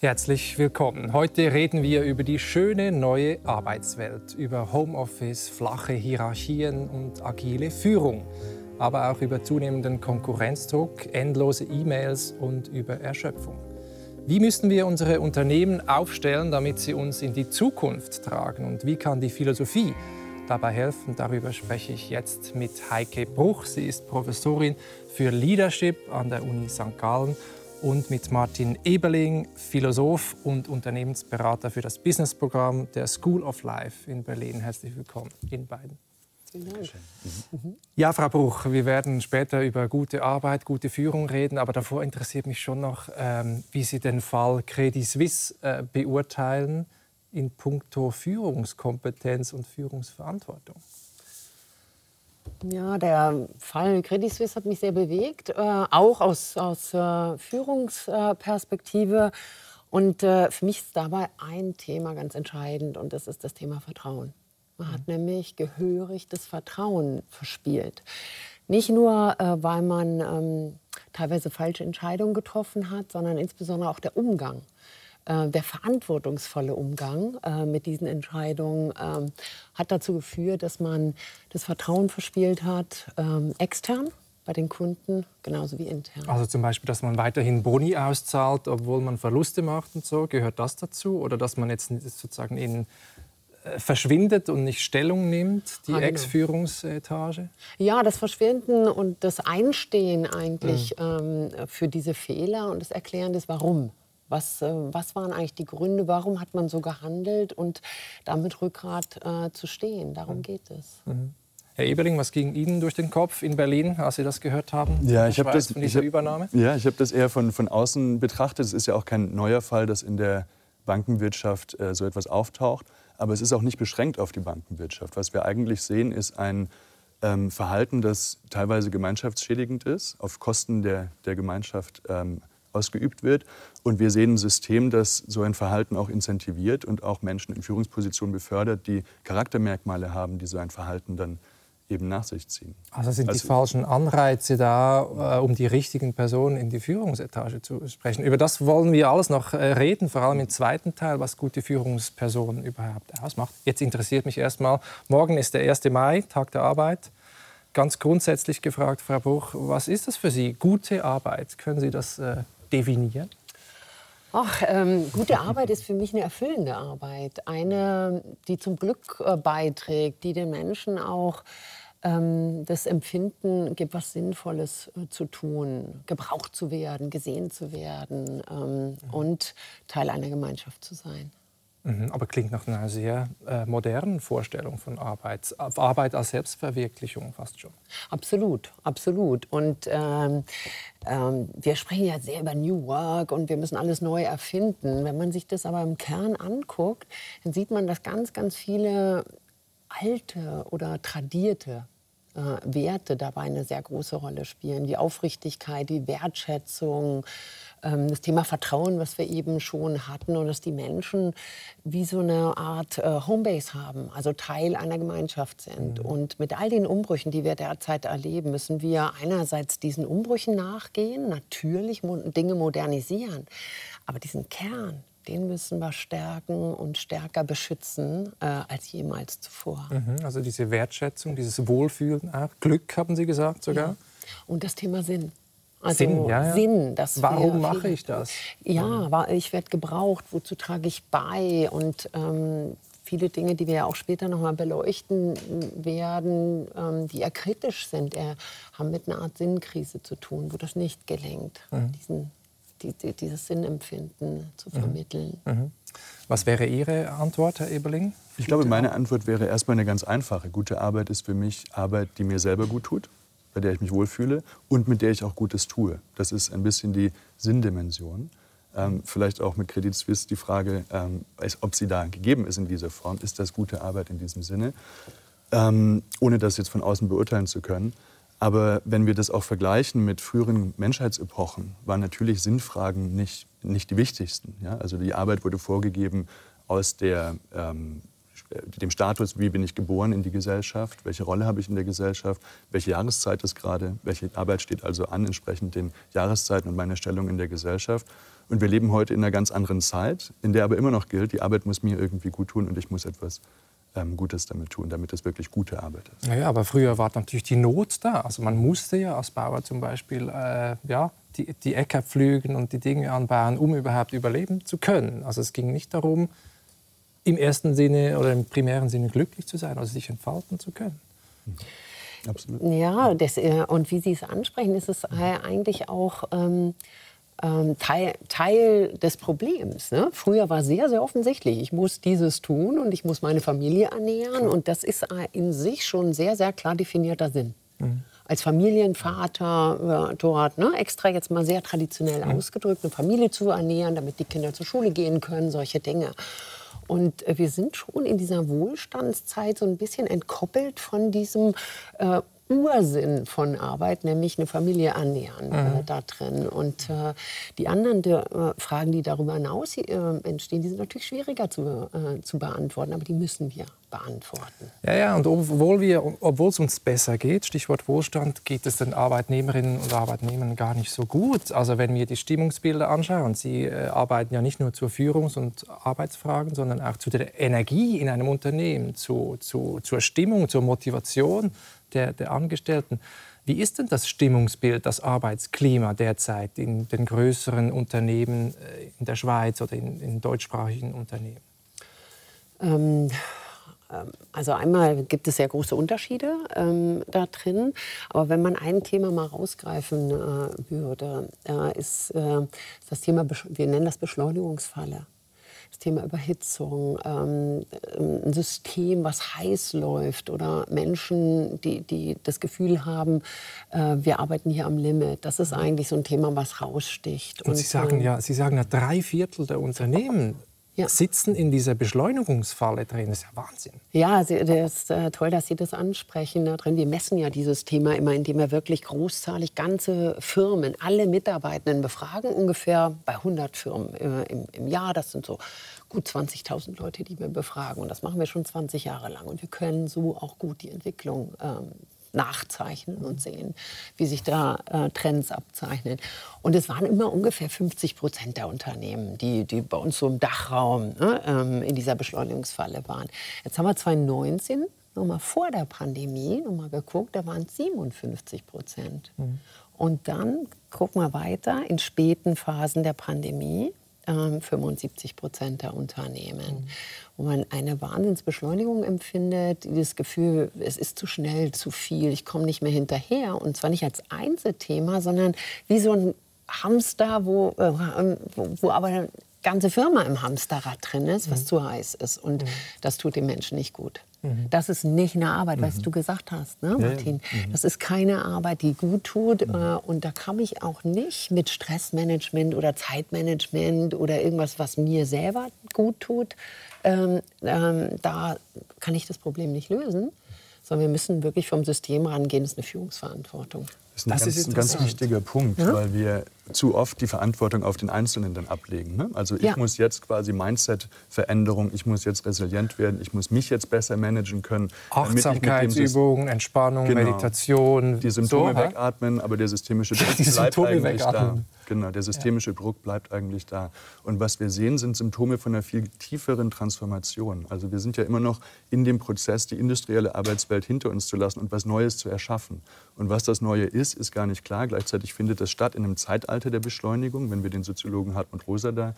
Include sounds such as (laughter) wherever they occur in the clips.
Herzlich willkommen. Heute reden wir über die schöne neue Arbeitswelt, über Homeoffice, flache Hierarchien und agile Führung, aber auch über zunehmenden Konkurrenzdruck, endlose E-Mails und über Erschöpfung. Wie müssen wir unsere Unternehmen aufstellen, damit sie uns in die Zukunft tragen? Und wie kann die Philosophie dabei helfen? Darüber spreche ich jetzt mit Heike Bruch. Sie ist Professorin für Leadership an der Uni St. Gallen und mit Martin Eberling, Philosoph und Unternehmensberater für das Businessprogramm der School of Life in Berlin. Herzlich willkommen Ihnen beiden. Mhm. Ja, Frau Bruch, wir werden später über gute Arbeit, gute Führung reden, aber davor interessiert mich schon noch, ähm, wie Sie den Fall Credit Suisse äh, beurteilen in puncto Führungskompetenz und Führungsverantwortung. Ja, der Fall Credit Suisse hat mich sehr bewegt, äh, auch aus, aus äh, Führungsperspektive. Und äh, für mich ist dabei ein Thema ganz entscheidend und das ist das Thema Vertrauen. Man hat mhm. nämlich gehörig das Vertrauen verspielt. Nicht nur, äh, weil man ähm, teilweise falsche Entscheidungen getroffen hat, sondern insbesondere auch der Umgang äh, der verantwortungsvolle Umgang äh, mit diesen Entscheidungen ähm, hat dazu geführt, dass man das Vertrauen verspielt hat, ähm, extern bei den Kunden genauso wie intern. Also zum Beispiel, dass man weiterhin Boni auszahlt, obwohl man Verluste macht und so, gehört das dazu? Oder dass man jetzt sozusagen in äh, verschwindet und nicht Stellung nimmt, die ah, genau. Ex-Führungsetage? Ja, das Verschwinden und das Einstehen eigentlich mhm. ähm, für diese Fehler und das Erklären des Warum. Was, äh, was waren eigentlich die Gründe, warum hat man so gehandelt und damit Rückgrat äh, zu stehen? Darum mhm. geht es. Mhm. Herr Eberling, was ging Ihnen durch den Kopf in Berlin, als Sie das gehört haben? Ja, ich habe das von dieser ich hab, Übernahme. Ja, ich habe das eher von, von außen betrachtet. Es ist ja auch kein neuer Fall, dass in der Bankenwirtschaft äh, so etwas auftaucht. Aber es ist auch nicht beschränkt auf die Bankenwirtschaft. Was wir eigentlich sehen, ist ein ähm, Verhalten, das teilweise gemeinschaftsschädigend ist, auf Kosten der, der Gemeinschaft ähm, ausgeübt wird. Und wir sehen ein System, das so ein Verhalten auch incentiviert und auch Menschen in Führungspositionen befördert, die Charaktermerkmale haben, die so ein Verhalten dann eben nach sich ziehen. Also sind also, die falschen Anreize da, äh, um die richtigen Personen in die Führungsetage zu sprechen. Über das wollen wir alles noch äh, reden, vor allem im zweiten Teil, was gute Führungspersonen überhaupt ausmacht. Jetzt interessiert mich erstmal, morgen ist der 1. Mai, Tag der Arbeit. Ganz grundsätzlich gefragt, Frau Bruch, was ist das für Sie, gute Arbeit? Können Sie das äh, definieren? Ach, ähm, gute Arbeit ist für mich eine erfüllende Arbeit. Eine, die zum Glück äh, beiträgt, die den Menschen auch ähm, das Empfinden gibt, was Sinnvolles äh, zu tun, gebraucht zu werden, gesehen zu werden ähm, mhm. und Teil einer Gemeinschaft zu sein. Mhm, aber klingt nach einer sehr äh, modernen Vorstellung von Arbeit. Arbeit als Selbstverwirklichung fast schon. Absolut, absolut. Und ähm, ähm, wir sprechen ja sehr über New Work und wir müssen alles neu erfinden. Wenn man sich das aber im Kern anguckt, dann sieht man, dass ganz, ganz viele alte oder tradierte äh, Werte dabei eine sehr große Rolle spielen. Die Aufrichtigkeit, die Wertschätzung, das Thema Vertrauen, was wir eben schon hatten und dass die Menschen wie so eine Art äh, Homebase haben, also Teil einer Gemeinschaft sind. Mhm. Und mit all den Umbrüchen, die wir derzeit erleben, müssen wir einerseits diesen Umbrüchen nachgehen, natürlich Dinge modernisieren, aber diesen Kern, den müssen wir stärken und stärker beschützen äh, als jemals zuvor. Mhm, also diese Wertschätzung, dieses Wohlfühlen, auch. Glück haben Sie gesagt sogar. Ja. Und das Thema Sinn. Also Sinn, ja, ja. Sinn Warum mache ich das? Ja, ich werde gebraucht, wozu trage ich bei? Und ähm, viele Dinge, die wir ja auch später noch mal beleuchten werden, ähm, die eher kritisch sind, eher, haben mit einer Art Sinnkrise zu tun, wo das nicht gelingt, mhm. diesen, die, die, dieses Sinnempfinden zu mhm. vermitteln. Mhm. Was wäre Ihre Antwort, Herr Eberling? Ich glaube, meine Antwort wäre erstmal eine ganz einfache. Gute Arbeit ist für mich Arbeit, die mir selber gut tut bei der ich mich wohlfühle und mit der ich auch Gutes tue. Das ist ein bisschen die Sinndimension. Ähm, vielleicht auch mit Credit Suisse die Frage, ähm, ob sie da gegeben ist in dieser Form. Ist das gute Arbeit in diesem Sinne? Ähm, ohne das jetzt von außen beurteilen zu können. Aber wenn wir das auch vergleichen mit früheren Menschheitsepochen, waren natürlich Sinnfragen nicht, nicht die wichtigsten. Ja? Also die Arbeit wurde vorgegeben aus der ähm, dem Status, wie bin ich geboren in die Gesellschaft, welche Rolle habe ich in der Gesellschaft, welche Jahreszeit ist gerade, welche Arbeit steht also an, entsprechend den Jahreszeiten und meiner Stellung in der Gesellschaft. Und wir leben heute in einer ganz anderen Zeit, in der aber immer noch gilt, die Arbeit muss mir irgendwie gut tun und ich muss etwas ähm, Gutes damit tun, damit es wirklich gute Arbeit ist. Ja, ja, aber früher war natürlich die Not da. Also man musste ja als Bauer zum Beispiel äh, ja, die, die Äcker pflügen und die Dinge anbauen, um überhaupt überleben zu können. Also es ging nicht darum, im ersten Sinne oder im primären Sinne glücklich zu sein, also sich entfalten zu können. Mhm. Absolut. Ja, das, äh, und wie Sie es ansprechen, ist es eigentlich auch ähm, ähm, Teil, Teil, des Problems. Ne? Früher war sehr, sehr offensichtlich, ich muss dieses tun und ich muss meine Familie ernähren. Und das ist in sich schon ein sehr, sehr klar definierter Sinn. Mhm. Als Familienvater äh, dort, ne, extra jetzt mal sehr traditionell mhm. ausgedrückt, eine Familie zu ernähren, damit die Kinder zur Schule gehen können, solche Dinge. Und äh, wir sind schon in dieser Wohlstandszeit so ein bisschen entkoppelt von diesem äh, Ursinn von Arbeit, nämlich eine Familie ernähren äh, mhm. äh, da drin. Und äh, die anderen die, äh, Fragen, die darüber hinaus äh, entstehen, die sind natürlich schwieriger zu, äh, zu beantworten, aber die müssen wir beantworten. Ja, ja, und obwohl, wir, obwohl es uns besser geht, Stichwort Wohlstand, geht es den Arbeitnehmerinnen und Arbeitnehmern gar nicht so gut. Also wenn wir die Stimmungsbilder anschauen, sie arbeiten ja nicht nur zu Führungs- und Arbeitsfragen, sondern auch zu der Energie in einem Unternehmen, zu, zu, zur Stimmung, zur Motivation der, der Angestellten. Wie ist denn das Stimmungsbild, das Arbeitsklima derzeit in den größeren Unternehmen äh, in der Schweiz oder in, in deutschsprachigen Unternehmen? Ähm, ähm, also einmal gibt es sehr große Unterschiede ähm, da drin. Aber wenn man ein Thema mal rausgreifen äh, würde, äh, ist, äh, das Thema, wir nennen das Beschleunigungsfalle das Thema Überhitzung, ähm, ein System, was heiß läuft oder Menschen, die, die das Gefühl haben, äh, wir arbeiten hier am Limit. Das ist eigentlich so ein Thema, was raussticht. Und, Und Sie sagen ja, Sie sagen ja, drei Viertel der Unternehmen ja. sitzen in dieser Beschleunigungsfalle drin. Das ist ja Wahnsinn. Ja, das ist äh, toll, dass Sie das ansprechen. Da drin. Wir messen ja dieses Thema immer, indem wir wirklich großzahlig ganze Firmen, alle Mitarbeitenden befragen, ungefähr bei 100 Firmen äh, im, im Jahr. Das sind so gut 20.000 Leute, die wir befragen. Und das machen wir schon 20 Jahre lang. Und wir können so auch gut die Entwicklung ähm, nachzeichnen und sehen, wie sich da äh, Trends abzeichnen. Und es waren immer ungefähr 50 Prozent der Unternehmen, die, die bei uns so im Dachraum ne, ähm, in dieser Beschleunigungsfalle waren. Jetzt haben wir 2019 nochmal vor der Pandemie nochmal geguckt, da waren es 57 Prozent. Mhm. Und dann gucken wir weiter in späten Phasen der Pandemie 75 ähm, Prozent der Unternehmen. Mhm. Wo man eine Wahnsinnsbeschleunigung empfindet, das Gefühl, es ist zu schnell, zu viel, ich komme nicht mehr hinterher. Und zwar nicht als Einzelthema, sondern wie so ein Hamster, wo, äh, wo, wo aber eine ganze Firma im Hamsterrad drin ist, was mhm. zu heiß ist. Und mhm. das tut den Menschen nicht gut. Mhm. Das ist nicht eine Arbeit, mhm. was du gesagt hast, ne, Martin. Mhm. Das ist keine Arbeit, die gut tut. Mhm. Äh, und da kann ich auch nicht mit Stressmanagement oder Zeitmanagement oder irgendwas, was mir selber gut tut, ähm, ähm, da kann ich das Problem nicht lösen. Sondern wir müssen wirklich vom System rangehen. Das ist eine Führungsverantwortung. Das ist ein, das ganz, ist ein ganz wichtiger Punkt, ja? weil wir zu oft die Verantwortung auf den Einzelnen dann ablegen. Ne? Also ich ja. muss jetzt quasi Mindset-Veränderung, ich muss jetzt resilient werden, ich muss mich jetzt besser managen können. Achtsamkeitsübungen, Entspannung, genau, Meditation. Die Symptome so, wegatmen, aber der systemische (laughs) Druck die bleibt Symptome eigentlich wegatmen. da. Genau, der systemische ja. Druck bleibt eigentlich da. Und was wir sehen, sind Symptome von einer viel tieferen Transformation. Also wir sind ja immer noch in dem Prozess, die industrielle Arbeitswelt hinter uns zu lassen und was Neues zu erschaffen. Und was das Neue ist, ist gar nicht klar. Gleichzeitig findet das statt in einem Zeitalter der Beschleunigung, wenn wir den Soziologen Hartmut Rosa da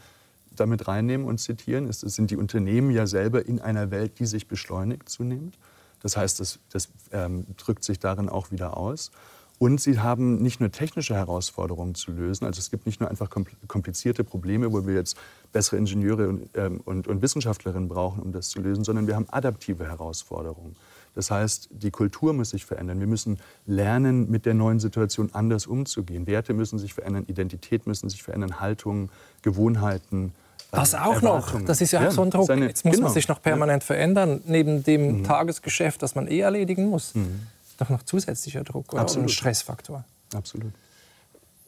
damit reinnehmen und zitieren. Es sind die Unternehmen ja selber in einer Welt, die sich beschleunigt zunehmend. Das heißt, das, das ähm, drückt sich darin auch wieder aus. Und sie haben nicht nur technische Herausforderungen zu lösen, also es gibt nicht nur einfach komplizierte Probleme, wo wir jetzt bessere Ingenieure und, ähm, und, und Wissenschaftlerinnen brauchen, um das zu lösen, sondern wir haben adaptive Herausforderungen. Das heißt, die Kultur muss sich verändern. Wir müssen lernen, mit der neuen Situation anders umzugehen. Werte müssen sich verändern, Identität müssen sich verändern, Haltungen, Gewohnheiten. Das auch noch. Das ist ja, ja so ein Druck. Seine, Jetzt muss genau. man sich noch permanent ja. verändern, neben dem mhm. Tagesgeschäft, das man eh erledigen muss. Mhm doch noch zusätzlicher Druck oder Absolut. ein Stressfaktor. Absolut.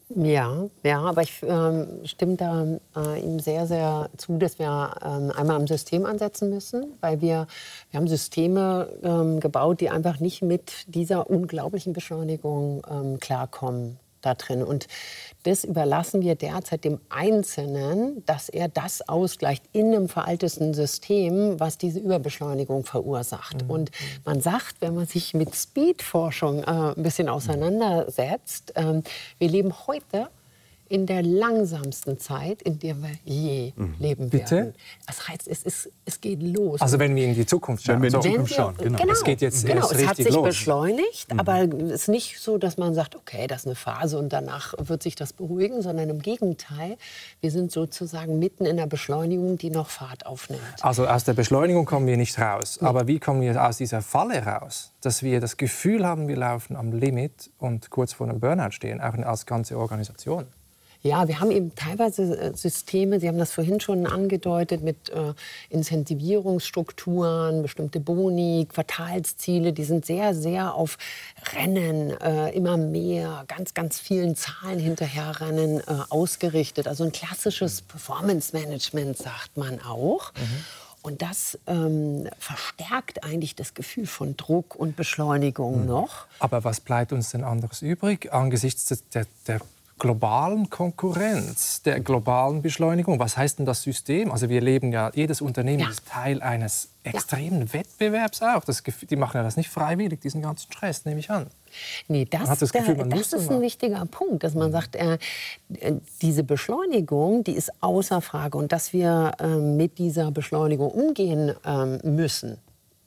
Ja, ja, aber ich ähm, stimme da äh, ihm sehr, sehr zu, dass wir ähm, einmal am System ansetzen müssen, weil wir, wir haben Systeme ähm, gebaut, die einfach nicht mit dieser unglaublichen Beschleunigung ähm, klarkommen da drin. Und das überlassen wir derzeit dem Einzelnen, dass er das ausgleicht in einem veralteten System, was diese Überbeschleunigung verursacht. Mhm. Und man sagt, wenn man sich mit Speedforschung äh, ein bisschen auseinandersetzt, äh, wir leben heute in der langsamsten Zeit, in der wir je mhm. leben Bitte? werden. Das heißt, es, ist, es geht los. Also wenn wir in die Zukunft schauen. Wenn wir in die Zukunft schauen, genau. genau. Es geht jetzt genau. erst es hat sich los. beschleunigt, mhm. aber es ist nicht so, dass man sagt, okay, das ist eine Phase und danach wird sich das beruhigen, sondern im Gegenteil, wir sind sozusagen mitten in der Beschleunigung, die noch Fahrt aufnimmt. Also aus der Beschleunigung kommen wir nicht raus. Nee. Aber wie kommen wir aus dieser Falle raus? Dass wir das Gefühl haben, wir laufen am Limit und kurz vor einem Burnout stehen, auch als ganze Organisation. Ja, wir haben eben teilweise äh, Systeme, Sie haben das vorhin schon angedeutet, mit äh, Incentivierungsstrukturen, bestimmte Boni, Quartalsziele, die sind sehr, sehr auf Rennen, äh, immer mehr, ganz, ganz vielen Zahlen hinterherrennen äh, ausgerichtet. Also ein klassisches Performance-Management, sagt man auch. Mhm. Und das ähm, verstärkt eigentlich das Gefühl von Druck und Beschleunigung mhm. noch. Aber was bleibt uns denn anderes übrig angesichts der, der globalen Konkurrenz, der globalen Beschleunigung. Was heißt denn das System? Also wir leben ja, jedes Unternehmen ja. ist Teil eines extremen ja. Wettbewerbs auch. Das, die machen ja das nicht freiwillig, diesen ganzen Stress, nehme ich an. Nee, das, das, Gefühl, der, das ist ein wichtiger Punkt, dass man sagt, äh, diese Beschleunigung, die ist außer Frage und dass wir äh, mit dieser Beschleunigung umgehen äh, müssen.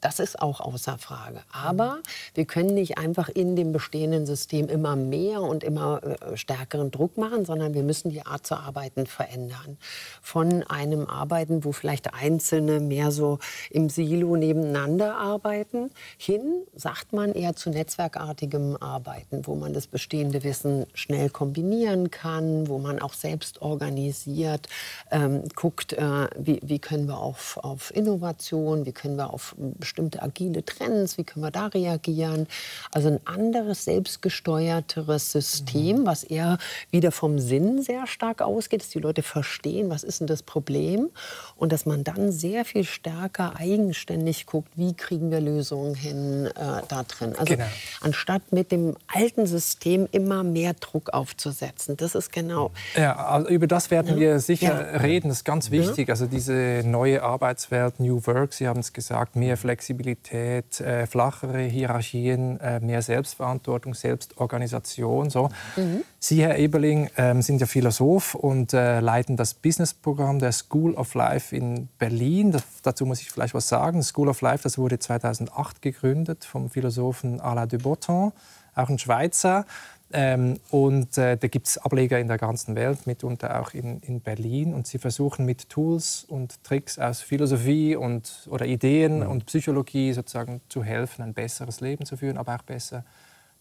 Das ist auch außer Frage. Aber wir können nicht einfach in dem bestehenden System immer mehr und immer äh, stärkeren Druck machen, sondern wir müssen die Art zu arbeiten verändern. Von einem Arbeiten, wo vielleicht Einzelne mehr so im Silo nebeneinander arbeiten, hin, sagt man, eher zu netzwerkartigem Arbeiten, wo man das bestehende Wissen schnell kombinieren kann, wo man auch selbst organisiert, ähm, guckt, äh, wie, wie, können wir auf, auf Innovation, wie können wir auf bestimmte agile Trends, wie können wir da reagieren. Also ein anderes, selbstgesteuerteres System, mhm. was eher wieder vom Sinn sehr stark ausgeht, dass die Leute verstehen, was ist denn das Problem und dass man dann sehr viel stärker eigenständig guckt, wie kriegen wir Lösungen hin äh, da drin. Also genau. anstatt mit dem alten System immer mehr Druck aufzusetzen. Das ist genau. Ja, also über das werden ja. wir sicher ja. reden. Das ist ganz wichtig. Ja. Also diese neue Arbeitswelt, New Work, Sie haben es gesagt, mehr Flexibilität Flexibilität, äh, flachere Hierarchien, äh, mehr Selbstverantwortung, Selbstorganisation. So. Mhm. Sie, Herr Eberling, ähm, sind ja Philosoph und äh, leiten das Businessprogramm der School of Life in Berlin. Das, dazu muss ich vielleicht was sagen. School of Life das wurde 2008 gegründet vom Philosophen Alain de Botton, auch ein Schweizer. Ähm, und äh, da gibt es Ableger in der ganzen Welt, mitunter auch in, in Berlin. Und sie versuchen mit Tools und Tricks aus Philosophie und, oder Ideen mhm. und Psychologie sozusagen zu helfen, ein besseres Leben zu führen, aber auch besser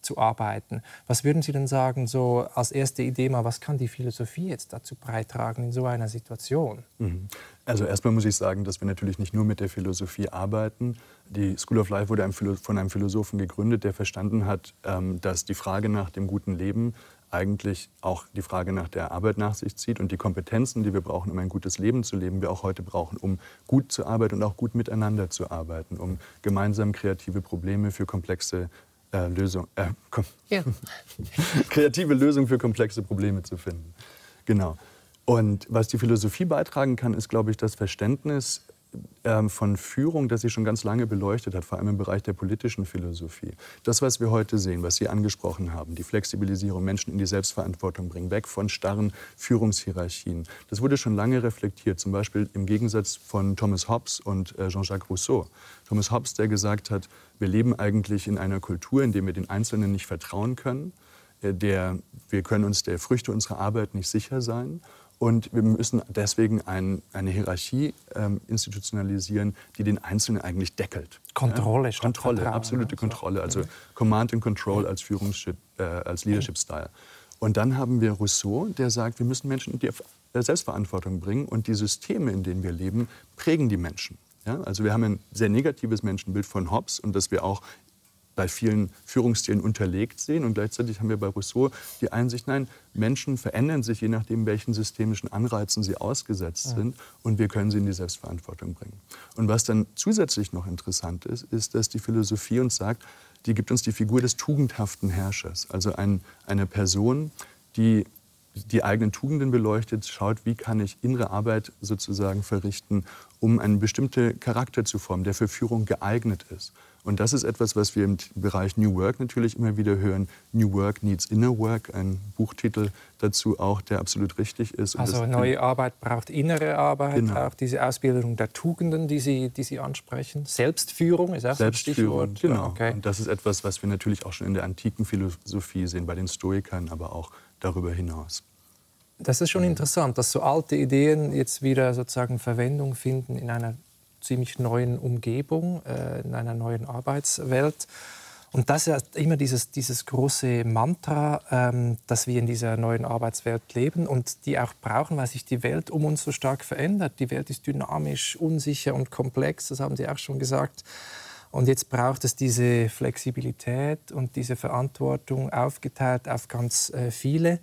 zu arbeiten. Was würden Sie denn sagen, so als erste Idee mal, was kann die Philosophie jetzt dazu beitragen in so einer Situation? Mhm. Also erstmal muss ich sagen, dass wir natürlich nicht nur mit der Philosophie arbeiten. Die School of Life wurde von einem Philosophen gegründet, der verstanden hat, ähm, dass die Frage nach dem guten Leben eigentlich auch die Frage nach der Arbeit nach sich zieht und die Kompetenzen, die wir brauchen, um ein gutes Leben zu leben, wir auch heute brauchen, um gut zu arbeiten und auch gut miteinander zu arbeiten, um gemeinsam kreative Probleme für komplexe äh, Lösung, äh, ja. (laughs) kreative Lösungen für komplexe Probleme zu finden. Genau. Und was die Philosophie beitragen kann, ist, glaube ich, das Verständnis von Führung, das sie schon ganz lange beleuchtet hat, vor allem im Bereich der politischen Philosophie. Das, was wir heute sehen, was Sie angesprochen haben, die Flexibilisierung, Menschen in die Selbstverantwortung bringen, weg von starren Führungshierarchien, das wurde schon lange reflektiert, zum Beispiel im Gegensatz von Thomas Hobbes und äh, Jean-Jacques Rousseau. Thomas Hobbes, der gesagt hat, wir leben eigentlich in einer Kultur, in der wir den Einzelnen nicht vertrauen können, äh, der, wir können uns der Früchte unserer Arbeit nicht sicher sein und wir müssen deswegen ein, eine Hierarchie ähm, institutionalisieren, die den Einzelnen eigentlich deckelt. Kontrolle, ja? Kontrolle, Vertrauen, absolute Kontrolle. Also Command and Control als Führungs- äh, als Leadership-Style. Und dann haben wir Rousseau, der sagt, wir müssen Menschen in die Selbstverantwortung bringen und die Systeme, in denen wir leben, prägen die Menschen. Ja? Also wir haben ein sehr negatives Menschenbild von Hobbes und dass wir auch bei vielen Führungsstilen unterlegt sehen. Und gleichzeitig haben wir bei Rousseau die Einsicht, nein, Menschen verändern sich je nachdem, welchen systemischen Anreizen sie ausgesetzt ja. sind. Und wir können sie in die Selbstverantwortung bringen. Und was dann zusätzlich noch interessant ist, ist, dass die Philosophie uns sagt, die gibt uns die Figur des tugendhaften Herrschers. Also ein, eine Person, die die eigenen Tugenden beleuchtet, schaut, wie kann ich innere Arbeit sozusagen verrichten, um einen bestimmten Charakter zu formen, der für Führung geeignet ist. Und das ist etwas, was wir im Bereich New Work natürlich immer wieder hören. New Work needs inner work, ein Buchtitel dazu auch, der absolut richtig ist. also neue Arbeit braucht innere Arbeit, genau. auch diese Ausbildung der Tugenden, die Sie, die Sie ansprechen. Selbstführung ist auch Selbstführung, ein Stichwort. Genau. Okay. Und das ist etwas, was wir natürlich auch schon in der antiken Philosophie sehen, bei den Stoikern, aber auch darüber hinaus. Das ist schon interessant, dass so alte Ideen jetzt wieder sozusagen Verwendung finden in einer ziemlich neuen Umgebung, äh, in einer neuen Arbeitswelt. Und das ist immer dieses, dieses große Mantra, ähm, dass wir in dieser neuen Arbeitswelt leben und die auch brauchen, weil sich die Welt um uns so stark verändert. Die Welt ist dynamisch, unsicher und komplex, das haben Sie auch schon gesagt. Und jetzt braucht es diese Flexibilität und diese Verantwortung aufgeteilt auf ganz äh, viele.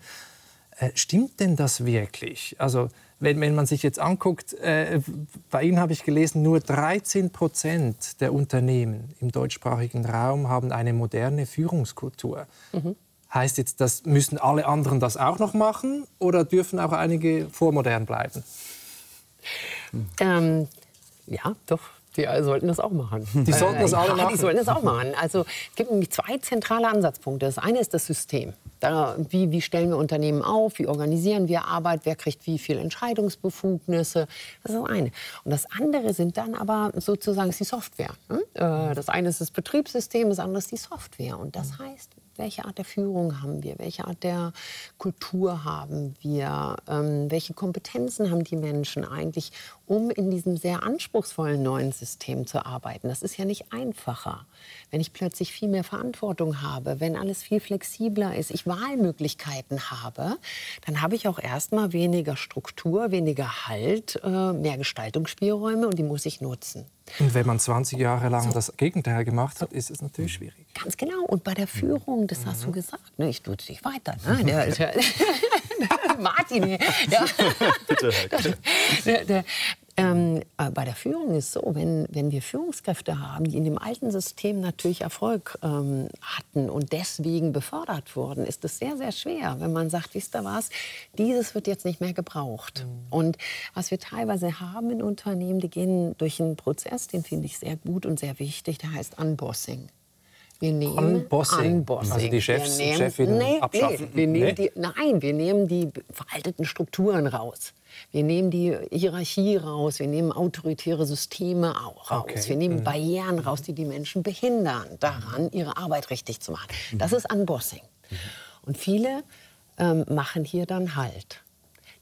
Äh, stimmt denn das wirklich? Also wenn, wenn man sich jetzt anguckt, äh, bei Ihnen habe ich gelesen, nur 13 Prozent der Unternehmen im deutschsprachigen Raum haben eine moderne Führungskultur. Mhm. Heißt jetzt, das müssen alle anderen das auch noch machen oder dürfen auch einige vormodern bleiben? Ähm, ja, doch. Die sollten das auch machen. Die sollten das auch ja, machen? Die sollten das auch machen. Also es gibt nämlich zwei zentrale Ansatzpunkte. Das eine ist das System. Da, wie, wie, stellen wir Unternehmen auf? Wie organisieren wir Arbeit? Wer kriegt wie viel Entscheidungsbefugnisse? Das ist das eine. Und das andere sind dann aber sozusagen die Software. Ne? Äh, das eine ist das Betriebssystem, das andere ist die Software. Und das heißt, welche Art der Führung haben wir, welche Art der Kultur haben wir, ähm, welche Kompetenzen haben die Menschen eigentlich, um in diesem sehr anspruchsvollen neuen System zu arbeiten. Das ist ja nicht einfacher. Wenn ich plötzlich viel mehr Verantwortung habe, wenn alles viel flexibler ist, ich Wahlmöglichkeiten habe, dann habe ich auch erstmal weniger Struktur, weniger Halt, äh, mehr Gestaltungsspielräume und die muss ich nutzen. Und wenn man 20 Jahre lang so. das Gegenteil gemacht hat, ist es natürlich schwierig. Ganz genau. Und bei der Führung, das hast du mhm. gesagt, ne? ich tue es nicht weiter. Ne? (laughs) (laughs) (laughs) Der, der, Martin, ja. Bitte, der, der, ähm, äh, bei der Führung ist es so, wenn, wenn wir Führungskräfte haben, die in dem alten System natürlich Erfolg ähm, hatten und deswegen befördert wurden, ist es sehr, sehr schwer, wenn man sagt, wisst ihr was, dieses wird jetzt nicht mehr gebraucht. Mhm. Und was wir teilweise haben in Unternehmen, die gehen durch einen Prozess, den finde ich sehr gut und sehr wichtig, der heißt Unbossing. Wir nehmen Unbossing. Unbossing. Also die Chefs, nehmen, Chefinnen nee, abschaffen? Nee, wir nehmen nee? Die, nein, wir nehmen die veralteten Strukturen raus. Wir nehmen die Hierarchie raus, wir nehmen autoritäre Systeme auch raus. Okay. Wir nehmen mhm. Barrieren raus, die die Menschen behindern, daran ihre Arbeit richtig zu machen. Das ist Unbossing. Mhm. Und viele ähm, machen hier dann Halt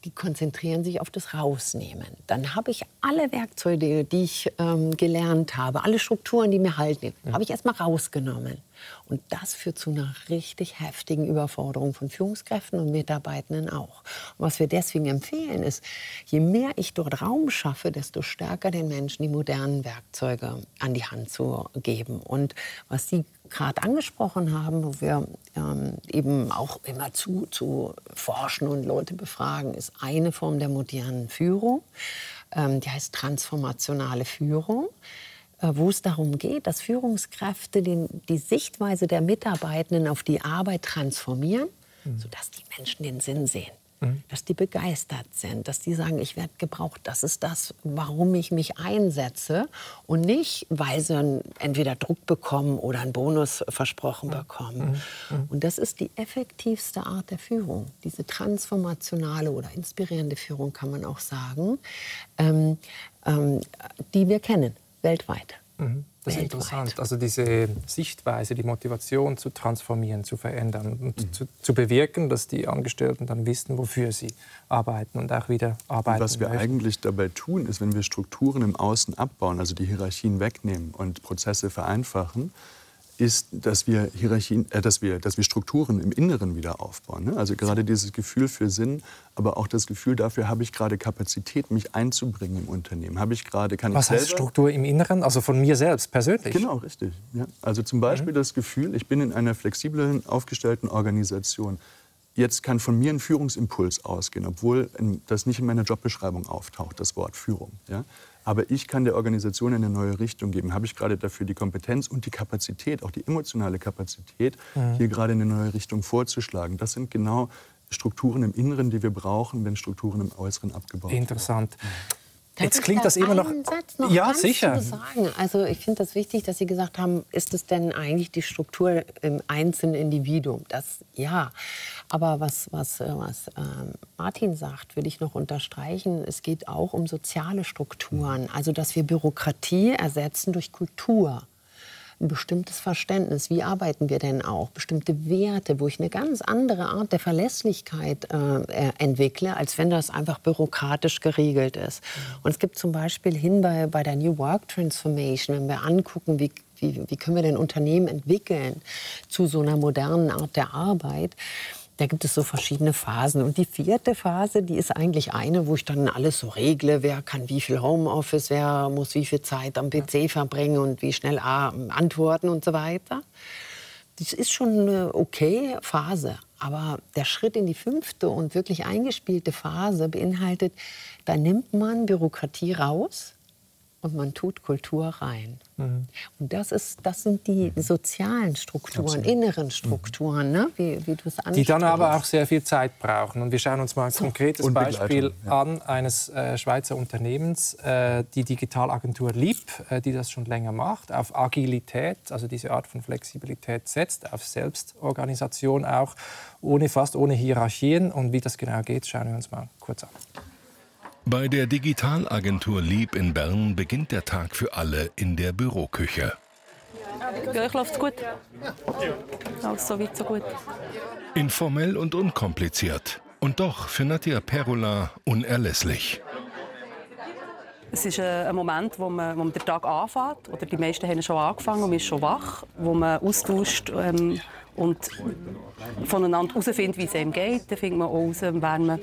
die konzentrieren sich auf das Rausnehmen. Dann habe ich alle Werkzeuge, die ich ähm, gelernt habe, alle Strukturen, die mir halten, ja. habe ich erstmal rausgenommen. Und das führt zu einer richtig heftigen Überforderung von Führungskräften und Mitarbeitenden auch. Und was wir deswegen empfehlen ist, je mehr ich dort Raum schaffe, desto stärker den Menschen die modernen Werkzeuge an die Hand zu geben. Und was Sie gerade angesprochen haben, wo wir ähm, eben auch immer zu, zu forschen und Leute befragen, ist eine Form der modernen Führung. Ähm, die heißt transformationale Führung. Äh, wo es darum geht, dass Führungskräfte den, die Sichtweise der Mitarbeitenden auf die Arbeit transformieren, mhm. sodass die Menschen den Sinn sehen. Mhm. Dass die begeistert sind, dass die sagen, ich werde gebraucht, das ist das, warum ich mich einsetze und nicht, weil sie entweder Druck bekommen oder einen Bonus versprochen mhm. bekommen. Mhm. mhm. Und das ist die effektivste Art der Führung, diese transformationale oder inspirierende Führung kann man auch sagen, ähm, ähm, die wir kennen weltweit. Mhm. Das ist interessant. Also diese Sichtweise, die Motivation zu transformieren, zu verändern und mhm. zu, zu, bewirken, dass die Angestellten dann wissen, wofür sie arbeiten und auch wieder arbeiten. Und was wir möchten. eigentlich dabei tun, ist, wenn wir Strukturen im Außen abbauen, also die Hierarchien wegnehmen und Prozesse vereinfachen, ist, dass wir Hierarchien, äh, dass wir, dass wir Strukturen im Inneren wieder aufbauen. Ne? Also gerade dieses Gefühl für Sinn, aber auch das Gefühl dafür, habe ich gerade Kapazität, mich einzubringen im Unternehmen. Habe ich gerade, kann Was ich heißt Struktur im Inneren? Also von mir selbst persönlich? Genau, richtig. Ja. Also zum Beispiel mhm. das Gefühl, ich bin in einer flexiblen, aufgestellten Organisation. Jetzt kann von mir ein Führungsimpuls ausgehen, obwohl das nicht in meiner Jobbeschreibung auftaucht, das Wort Führung. Ja? Aber ich kann der Organisation eine neue Richtung geben. Habe ich gerade dafür die Kompetenz und die Kapazität, auch die emotionale Kapazität, mhm. hier gerade eine neue Richtung vorzuschlagen? Das sind genau Strukturen im Inneren, die wir brauchen, wenn Strukturen im Äußeren abgebaut werden. Interessant. Jetzt klingt das immer noch. ja, sicher. Sagen? Also ich finde das wichtig, dass Sie gesagt haben, ist es denn eigentlich die Struktur im einzelnen Individuum? Das ja. Aber was, was, äh, was äh, Martin sagt, will ich noch unterstreichen. Es geht auch um soziale Strukturen. Also dass wir Bürokratie ersetzen durch Kultur ein bestimmtes Verständnis. Wie arbeiten wir denn auch? Bestimmte Werte, wo ich eine ganz andere Art der Verlässlichkeit äh, entwickle, als wenn das einfach bürokratisch geregelt ist. Und es gibt zum Beispiel hin bei, bei der New Work Transformation, wenn wir angucken, wie wie, wie, können wir denn Unternehmen entwickeln zu so einer modernen Art der Arbeit? Da gibt es so verschiedene Phasen. Und die vierte Phase, die ist eigentlich eine, wo ich dann alles so regle. Wer kann wie viel Homeoffice, wer muss wie viel Zeit am PC verbringen und wie schnell antworten und so weiter. Das ist schon eine okay Phase. Aber der Schritt in die fünfte und wirklich eingespielte Phase beinhaltet, da nimmt man Bürokratie raus und man tut Kultur rein. Mhm. Und das, ist, das sind die sozialen Strukturen, Absolut. inneren mhm. Strukturen, ne? wie, wie du es Die dann aber auch sehr viel Zeit brauchen. Und wir schauen uns mal ein so. konkretes Beispiel ja. an eines äh, Schweizer Unternehmens, äh, die Digitalagentur LIB, äh, die das schon länger macht, auf Agilität, also diese Art von Flexibilität setzt, auf Selbstorganisation auch, ohne, fast ohne Hierarchien. Und wie das genau geht, schauen wir uns mal kurz an. Bei der Digitalagentur Lieb in Bern beginnt der Tag für alle in der Büroküche. Gleich läuft's gut. Alles so weit, so gut. Informell und unkompliziert. Und doch für Nadja Perula unerlässlich. Es ist äh, ein Moment, wo man, wo man den Tag anfängt, oder die meisten haben schon angefangen und man ist schon wach, wo man austauscht ähm, und voneinander herausfindet, wie es einem geht. Dann findet man auch heraus, man,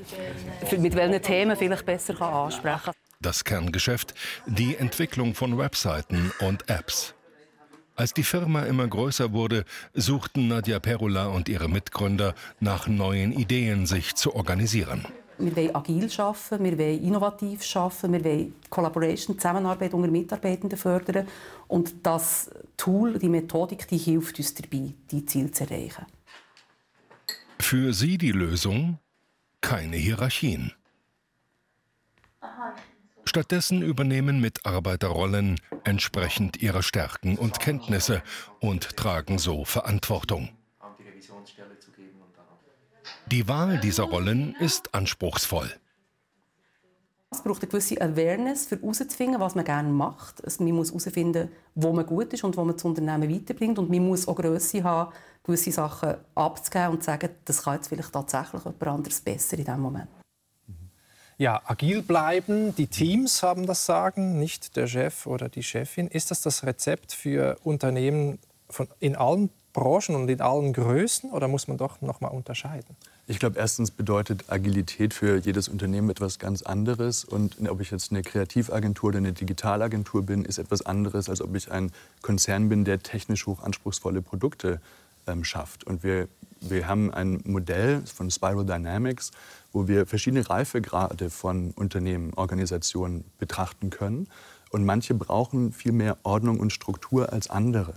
mit welchen Themen vielleicht besser ansprechen kann. Das Kerngeschäft, die Entwicklung von Webseiten und Apps. Als die Firma immer größer wurde, suchten Nadja Perula und ihre Mitgründer nach neuen Ideen, sich zu organisieren. Wir wollen agil arbeiten, wir wollen innovativ arbeiten, wir wollen Collaboration, Zusammenarbeit unter Mitarbeitenden fördern. Und das Tool, die Methodik, die hilft uns dabei, die Ziele zu erreichen. Für Sie die Lösung? Keine Hierarchien. Stattdessen übernehmen Mitarbeiter Rollen entsprechend ihrer Stärken und Kenntnisse und tragen so Verantwortung. Die Wahl dieser Rollen ist anspruchsvoll. Es braucht eine gewisse Awareness, um herauszufinden, was man gerne macht. Also man muss herausfinden, wo man gut ist und wo man das Unternehmen weiterbringt. Und man muss auch Größe haben, gewisse Sachen abzugeben und zu sagen, das kann jetzt vielleicht tatsächlich jemand anderes besser in diesem Moment. Ja, agil bleiben. Die Teams haben das Sagen, nicht der Chef oder die Chefin. Ist das das Rezept für Unternehmen von, in allen Branchen und in allen Größen oder muss man doch noch mal unterscheiden? Ich glaube, erstens bedeutet Agilität für jedes Unternehmen etwas ganz anderes. Und ob ich jetzt eine Kreativagentur oder eine Digitalagentur bin, ist etwas anderes, als ob ich ein Konzern bin, der technisch hochanspruchsvolle Produkte ähm, schafft. Und wir, wir haben ein Modell von Spiral Dynamics, wo wir verschiedene Reifegrade von Unternehmen, Organisationen betrachten können. Und manche brauchen viel mehr Ordnung und Struktur als andere.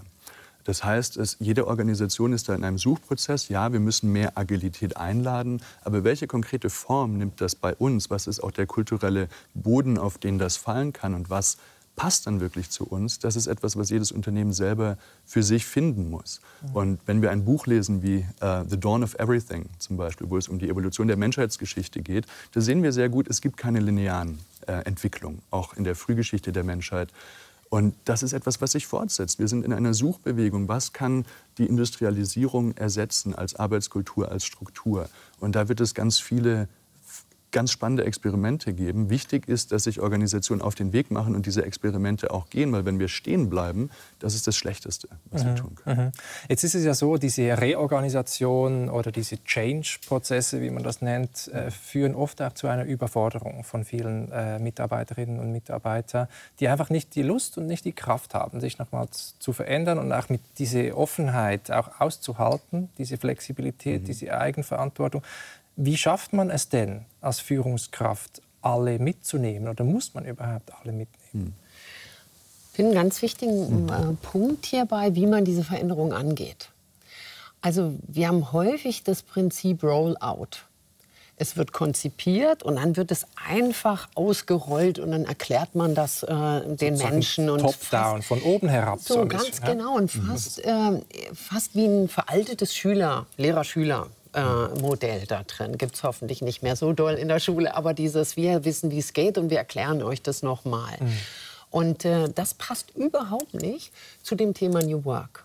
Das heißt, es, jede Organisation ist da in einem Suchprozess. Ja, wir müssen mehr Agilität einladen. Aber welche konkrete Form nimmt das bei uns? Was ist auch der kulturelle Boden, auf den das fallen kann? Und was passt dann wirklich zu uns? Das ist etwas, was jedes Unternehmen selber für sich finden muss. Und wenn wir ein Buch lesen wie uh, The Dawn of Everything zum Beispiel, wo es um die Evolution der Menschheitsgeschichte geht, da sehen wir sehr gut, es gibt keine linearen äh, Entwicklungen, auch in der Frühgeschichte der Menschheit. Und das ist etwas, was sich fortsetzt. Wir sind in einer Suchbewegung. Was kann die Industrialisierung ersetzen als Arbeitskultur, als Struktur? Und da wird es ganz viele ganz spannende Experimente geben. Wichtig ist, dass sich Organisationen auf den Weg machen und diese Experimente auch gehen, weil wenn wir stehen bleiben, das ist das Schlechteste, was mhm. wir tun können. Mhm. Jetzt ist es ja so, diese Reorganisation oder diese Change-Prozesse, wie man das nennt, äh, führen oft auch zu einer Überforderung von vielen äh, Mitarbeiterinnen und Mitarbeitern, die einfach nicht die Lust und nicht die Kraft haben, sich nochmals zu verändern und auch mit dieser Offenheit auch auszuhalten, diese Flexibilität, mhm. diese Eigenverantwortung. Wie schafft man es denn als Führungskraft, alle mitzunehmen oder muss man überhaupt alle mitnehmen? Hm. Ich finde einen ganz wichtigen äh, Punkt hierbei, wie man diese Veränderung angeht. Also wir haben häufig das Prinzip Rollout. Es wird konzipiert und dann wird es einfach ausgerollt und dann erklärt man das äh, den Menschen. Top-down, von oben herab. So, so ganz bisschen, genau. Und mhm. fast, äh, fast wie ein veraltetes Schüler, Lehrer-Schüler äh, Modell da drin. Gibt es hoffentlich nicht mehr so doll in der Schule, aber dieses, wir wissen, wie es geht und wir erklären euch das nochmal. Mhm. Und äh, das passt überhaupt nicht zu dem Thema New Work.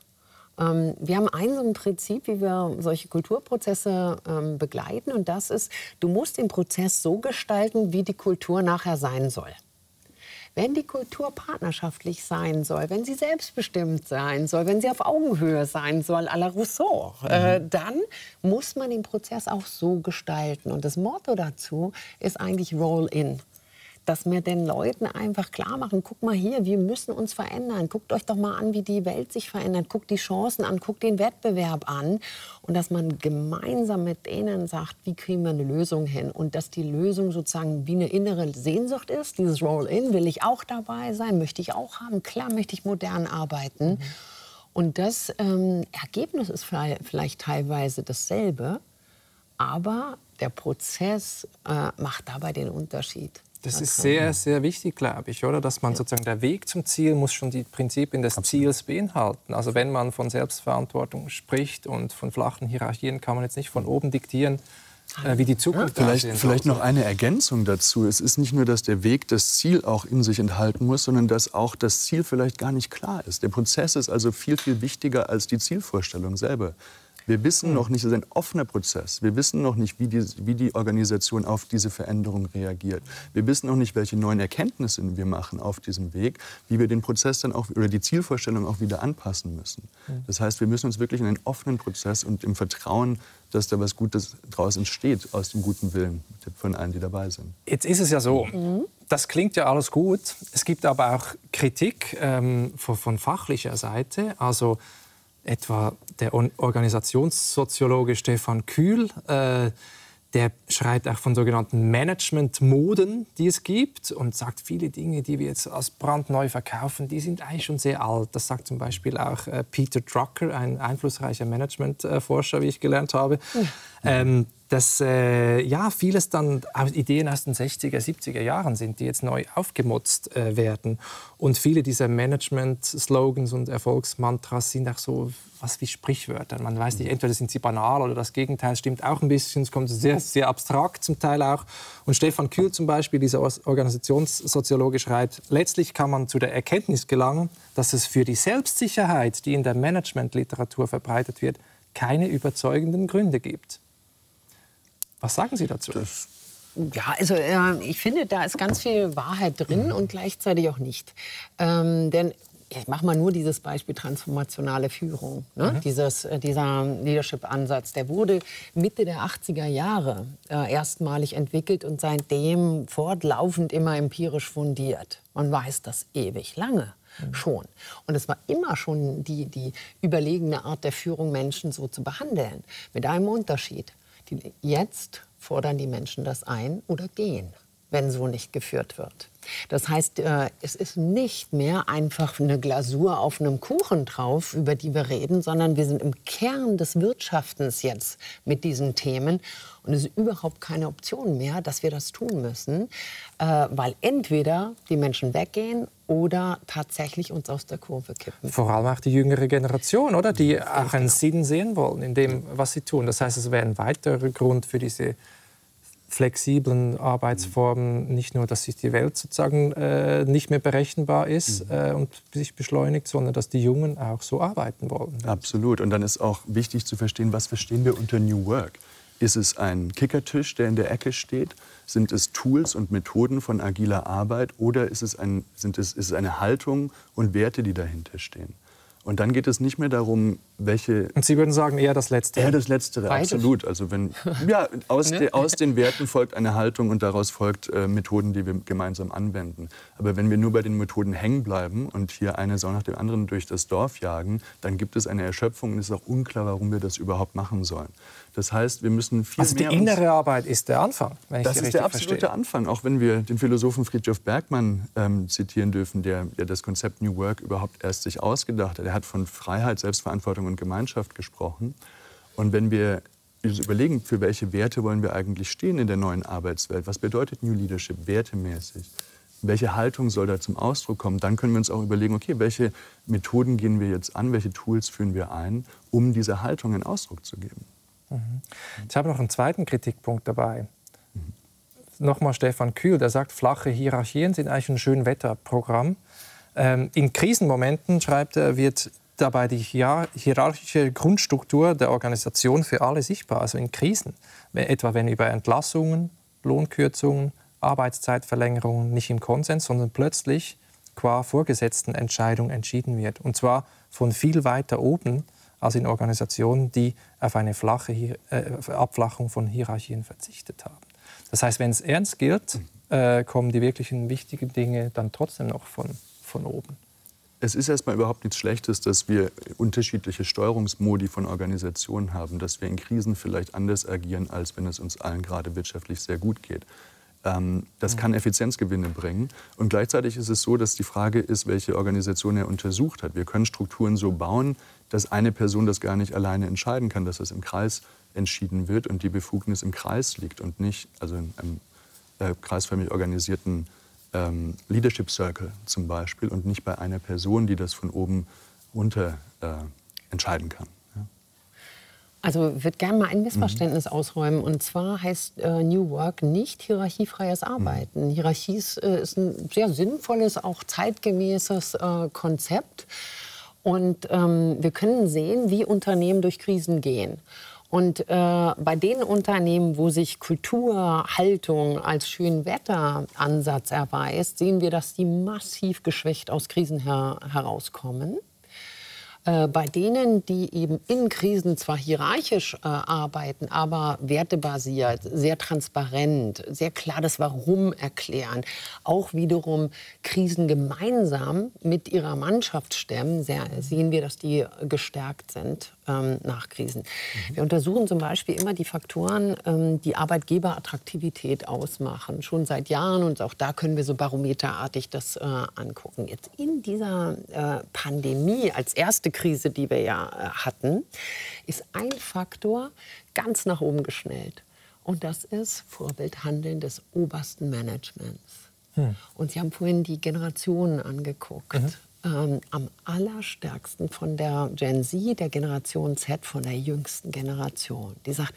Ähm, wir haben ein so ein Prinzip, wie wir solche Kulturprozesse ähm, begleiten und das ist, du musst den Prozess so gestalten, wie die Kultur nachher sein soll. Wenn die Kultur partnerschaftlich sein soll, wenn sie selbstbestimmt sein soll, wenn sie auf Augenhöhe sein soll, à la Rousseau, äh, mhm. äh, dann muss man den Prozess auch so gestalten. Und das Motto dazu ist eigentlich Roll-in dass wir den Leuten einfach klar machen, guck mal hier, wir müssen uns verändern. Guckt euch doch mal an, wie die Welt sich verändert. Guckt die Chancen an, guckt den Wettbewerb an. Und dass man gemeinsam mit denen sagt, wie kriegen wir eine Lösung hin. Und dass die Lösung sozusagen wie eine innere Sehnsucht ist. Dieses Roll-In, will ich auch dabei sein, möchte ich auch haben. Klar möchte ich modern arbeiten. Mhm. Und das ähm, Ergebnis ist vielleicht teilweise dasselbe, aber der Prozess äh, macht dabei den Unterschied. Das ist sehr, sehr wichtig, glaube ich, oder? Dass man ja. sozusagen der Weg zum Ziel muss schon die Prinzipien des Absolut. Ziels beinhalten. Also wenn man von Selbstverantwortung spricht und von flachen Hierarchien, kann man jetzt nicht von oben diktieren, äh, wie die Zukunft ja, Vielleicht, vielleicht noch eine Ergänzung dazu. Es ist nicht nur, dass der Weg das Ziel auch in sich enthalten muss, sondern dass auch das Ziel vielleicht gar nicht klar ist. Der Prozess ist also viel, viel wichtiger als die Zielvorstellung selber. Wir wissen noch nicht, es ist ein offener Prozess. Wir wissen noch nicht, wie die, wie die Organisation auf diese Veränderung reagiert. Wir wissen noch nicht, welche neuen Erkenntnisse wir machen auf diesem Weg, wie wir den Prozess dann auch oder die Zielvorstellung auch wieder anpassen müssen. Das heißt, wir müssen uns wirklich in einen offenen Prozess und im Vertrauen, dass da was Gutes daraus entsteht, aus dem guten Willen von allen, die dabei sind. Jetzt ist es ja so, das klingt ja alles gut. Es gibt aber auch Kritik ähm, von, von fachlicher Seite. Also etwa der Organisationssoziologe Stefan Kühl, äh, der schreibt auch von sogenannten Management-Moden, die es gibt und sagt, viele Dinge, die wir jetzt als brandneu verkaufen, die sind eigentlich schon sehr alt. Das sagt zum Beispiel auch äh, Peter Drucker, ein einflussreicher Management-Forscher, wie ich gelernt habe. Mhm. Ähm, dass äh, ja, vieles dann Ideen aus den 60er, 70er Jahren sind, die jetzt neu aufgemotzt äh, werden. Und viele dieser Management-Slogans und Erfolgsmantras sind auch so was wie Sprichwörter. Man weiß nicht, entweder sind sie banal oder das Gegenteil stimmt auch ein bisschen. Es kommt sehr, sehr abstrakt zum Teil auch. Und Stefan Kühl zum Beispiel, dieser Organisationssoziologe, schreibt, letztlich kann man zu der Erkenntnis gelangen, dass es für die Selbstsicherheit, die in der Managementliteratur verbreitet wird, keine überzeugenden Gründe gibt. Was sagen Sie dazu? Das ja, also äh, ich finde, da ist ganz viel Wahrheit drin und gleichzeitig auch nicht. Ähm, denn ich mache mal nur dieses Beispiel transformationale Führung. Ne? Mhm. Dieses, äh, dieser Leadership-Ansatz, der wurde Mitte der 80er Jahre äh, erstmalig entwickelt und seitdem fortlaufend immer empirisch fundiert. Man weiß das ewig lange mhm. schon. Und es war immer schon die, die überlegene Art der Führung, Menschen so zu behandeln. Mit einem Unterschied. Jetzt fordern die Menschen das ein oder gehen, wenn so nicht geführt wird. Das heißt, äh, es ist nicht mehr einfach eine Glasur auf einem Kuchen drauf, über die wir reden, sondern wir sind im Kern des Wirtschaftens jetzt mit diesen Themen. Und es ist überhaupt keine Option mehr, dass wir das tun müssen, äh, weil entweder die Menschen weggehen oder tatsächlich uns aus der Kurve kippen. Vor allem auch die jüngere Generation, oder? Die auch einen Sinn sehen wollen in dem, was sie tun. Das heißt, es wäre ein weiterer Grund für diese flexiblen Arbeitsformen nicht nur, dass sich die Welt sozusagen äh, nicht mehr berechenbar ist mhm. äh, und sich beschleunigt, sondern dass die Jungen auch so arbeiten wollen. Absolut. Und dann ist auch wichtig zu verstehen, was verstehen wir unter New Work. Ist es ein Kickertisch, der in der Ecke steht? Sind es Tools und Methoden von agiler Arbeit? Oder ist es, ein, sind es, ist es eine Haltung und Werte, die dahinter stehen? Und dann geht es nicht mehr darum, welche. Und Sie würden sagen, eher das Letzte? Eher das Letztere, Beides. absolut. Also wenn, (laughs) ja, aus, ne? de, aus den Werten folgt eine Haltung und daraus folgt äh, Methoden, die wir gemeinsam anwenden. Aber wenn wir nur bei den Methoden hängen bleiben und hier eine Sau nach dem anderen durch das Dorf jagen, dann gibt es eine Erschöpfung und es ist auch unklar, warum wir das überhaupt machen sollen. Das heißt, wir müssen viel also mehr... Also die innere Arbeit ist der Anfang, wenn ich Das ist der absolute verstehe. Anfang, auch wenn wir den Philosophen Friedrich Bergmann ähm, zitieren dürfen, der ja das Konzept New Work überhaupt erst sich ausgedacht hat. Er hat von Freiheit, Selbstverantwortung und Gemeinschaft gesprochen. Und wenn wir überlegen, für welche Werte wollen wir eigentlich stehen in der neuen Arbeitswelt, was bedeutet New Leadership wertemäßig, welche Haltung soll da zum Ausdruck kommen, dann können wir uns auch überlegen, okay, welche Methoden gehen wir jetzt an, welche Tools führen wir ein, um dieser Haltung einen Ausdruck zu geben. Mhm. Ich habe noch einen zweiten Kritikpunkt dabei. Mhm. Nochmal Stefan Kühl, der sagt, flache Hierarchien sind eigentlich ein Schönwetterprogramm. Ähm, in Krisenmomenten, schreibt er, wird dabei die hierarchische Grundstruktur der Organisation für alle sichtbar. Also in Krisen, etwa wenn über Entlassungen, Lohnkürzungen, Arbeitszeitverlängerungen nicht im Konsens, sondern plötzlich qua vorgesetzten Entscheidung entschieden wird. Und zwar von viel weiter oben als in Organisationen, die auf eine flache äh, Abflachung von Hierarchien verzichtet haben. Das heißt, wenn es ernst gilt, äh, kommen die wirklichen wichtigen Dinge dann trotzdem noch von, von oben. Es ist erstmal überhaupt nichts Schlechtes, dass wir unterschiedliche Steuerungsmodi von Organisationen haben, dass wir in Krisen vielleicht anders agieren, als wenn es uns allen gerade wirtschaftlich sehr gut geht. Ähm, das kann Effizienzgewinne bringen. Und gleichzeitig ist es so, dass die Frage ist, welche Organisation er untersucht hat. Wir können Strukturen so bauen, dass eine Person das gar nicht alleine entscheiden kann, dass das im Kreis entschieden wird und die Befugnis im Kreis liegt und nicht, also in einem äh, kreisförmig organisierten ähm, Leadership Circle zum Beispiel und nicht bei einer Person, die das von oben runter äh, entscheiden kann. Also ich würde gerne mal ein Missverständnis mhm. ausräumen. Und zwar heißt äh, New Work nicht hierarchiefreies. Arbeiten. Mhm. Hierarchie ist, äh, ist, ein sehr sinnvolles, auch zeitgemäßes äh, Konzept. Und ähm, wir können sehen, wie Unternehmen durch Krisen gehen. Und äh, bei den Unternehmen, wo sich Kultur, Haltung als Schönwetteransatz erweist, sehen wir, dass die massiv geschwächt aus Krisen her herauskommen. Äh, bei denen, die eben in Krisen zwar hierarchisch äh, arbeiten, aber wertebasiert, sehr transparent, sehr klar das Warum erklären, auch wiederum Krisen gemeinsam mit ihrer Mannschaft stemmen, sehr, sehen wir, dass die gestärkt sind ähm, nach Krisen. Mhm. Wir untersuchen zum Beispiel immer die Faktoren, ähm, die Arbeitgeberattraktivität ausmachen, schon seit Jahren. Und auch da können wir so barometerartig das äh, angucken. Jetzt in dieser äh, Pandemie als erste Krise, die wir ja äh, hatten, ist ein Faktor ganz nach oben geschnellt. Und das ist Vorbildhandeln des obersten Managements. Hm. Und Sie haben vorhin die Generationen angeguckt. Mhm ähm, am allerstärksten von der Gen Z, der Generation Z, von der jüngsten Generation. Die sagt,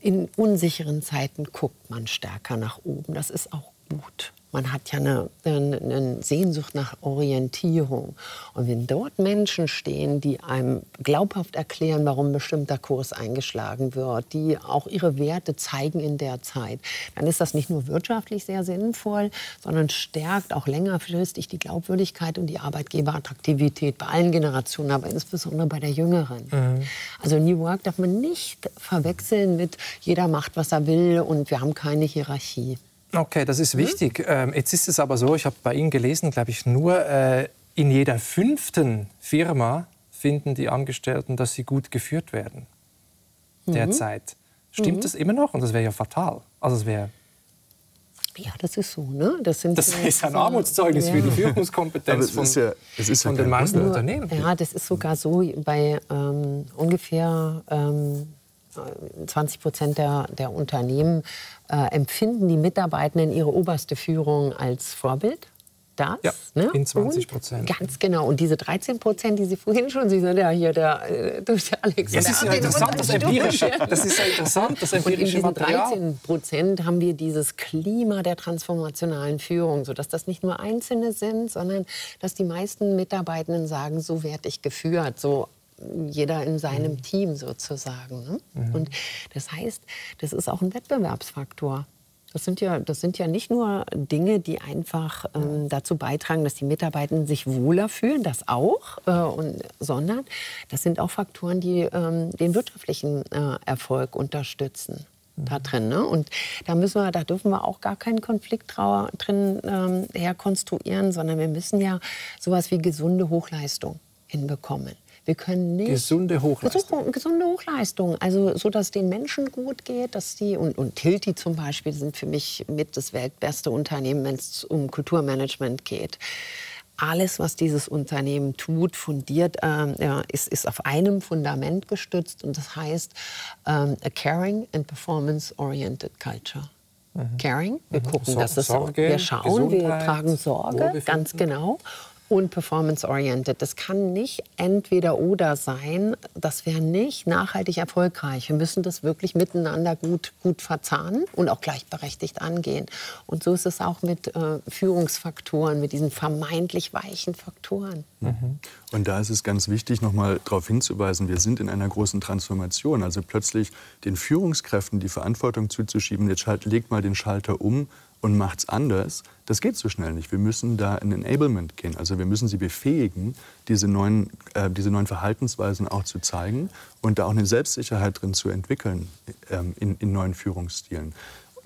in unsicheren Zeiten guckt man stärker nach oben. Das ist auch gut. Man hat ja eine, eine, Sehnsucht nach Orientierung. Und wenn dort Menschen stehen, die einem glaubhaft erklären, warum ein bestimmter Kurs eingeschlagen wird, die auch ihre Werte zeigen in der Zeit, dann ist das nicht nur wirtschaftlich sehr sinnvoll, sondern stärkt auch längerfristig die Glaubwürdigkeit und die Arbeitgeberattraktivität bei allen Generationen, aber insbesondere bei der Jüngeren. Mhm. Also New Work darf man nicht verwechseln mit jeder macht, was er will und wir haben keine Hierarchie. Okay, das ist wichtig. Mhm. Ähm, jetzt ist es aber so, ich habe bei Ihnen gelesen, glaube ich, nur äh, in jeder fünften Firma finden die Angestellten, dass sie gut geführt werden mhm. derzeit. Stimmt mhm. das immer noch? Und das wäre ja fatal. Also es wäre ja, das ist so. Ne? Das, sind das ist ein Armutszeugnis ja. für die Führungskompetenz von, ja, ja von den meisten Unternehmen. Ja, das ist sogar so bei ähm, ungefähr ähm, 20 Prozent der, der Unternehmen äh, empfinden die Mitarbeitenden ihre oberste Führung als Vorbild. Das, ja, ne? in 20 Prozent. Ganz genau. Und diese 13 Prozent, die Sie vorhin schon, Sie sind ja hier der, äh, der Alex. Das ist ja interessant, das empirische. Das ist ja interessant, das empirische Und in diesen 13 Prozent haben wir dieses Klima der transformationalen Führung, sodass das nicht nur Einzelne sind, sondern dass die meisten Mitarbeitenden sagen, so werde ich geführt, so jeder in seinem mhm. Team sozusagen. Ne? Mhm. Und das heißt, das ist auch ein Wettbewerbsfaktor. Das sind ja, das sind ja nicht nur Dinge, die einfach ähm, dazu beitragen, dass die Mitarbeitenden sich wohler fühlen, das auch, äh, und, sondern das sind auch Faktoren, die ähm, den wirtschaftlichen äh, Erfolg unterstützen da drin. Ne? Und da müssen wir, da dürfen wir auch gar keinen Konflikt drin ähm, herkonstruieren, sondern wir müssen ja sowas wie gesunde Hochleistung hinbekommen. Wir können nicht gesunde Hochleistung. Gesunde Hochleistung, also so, dass den Menschen gut geht, dass die und, und Tilti zum Beispiel sind für mich mit das weltbeste Unternehmen, wenn es um Kulturmanagement geht alles, was dieses Unternehmen tut, fundiert, äh, ist, ist auf einem Fundament gestützt und das heißt ähm, a caring and performance-oriented culture. Mhm. Caring, wir mhm. gucken, dass es Sorge, wir schauen, Gesundheit, wir tragen Sorge, ganz genau und performance-oriented. Das kann nicht entweder oder sein. Das wäre nicht nachhaltig erfolgreich. Wir müssen das wirklich miteinander gut, gut verzahnen und auch gleichberechtigt angehen. Und so ist es auch mit äh, Führungsfaktoren, mit diesen vermeintlich weichen Faktoren. Mhm. Und da ist es ganz wichtig, noch mal darauf hinzuweisen, wir sind in einer großen Transformation. Also plötzlich den Führungskräften die Verantwortung zuzuschieben, jetzt legt mal den Schalter um und macht es anders, das geht so schnell nicht. Wir müssen da in Enablement gehen. Also wir müssen sie befähigen, diese neuen, äh, diese neuen Verhaltensweisen auch zu zeigen und da auch eine Selbstsicherheit drin zu entwickeln ähm, in, in, neuen Führungsstilen.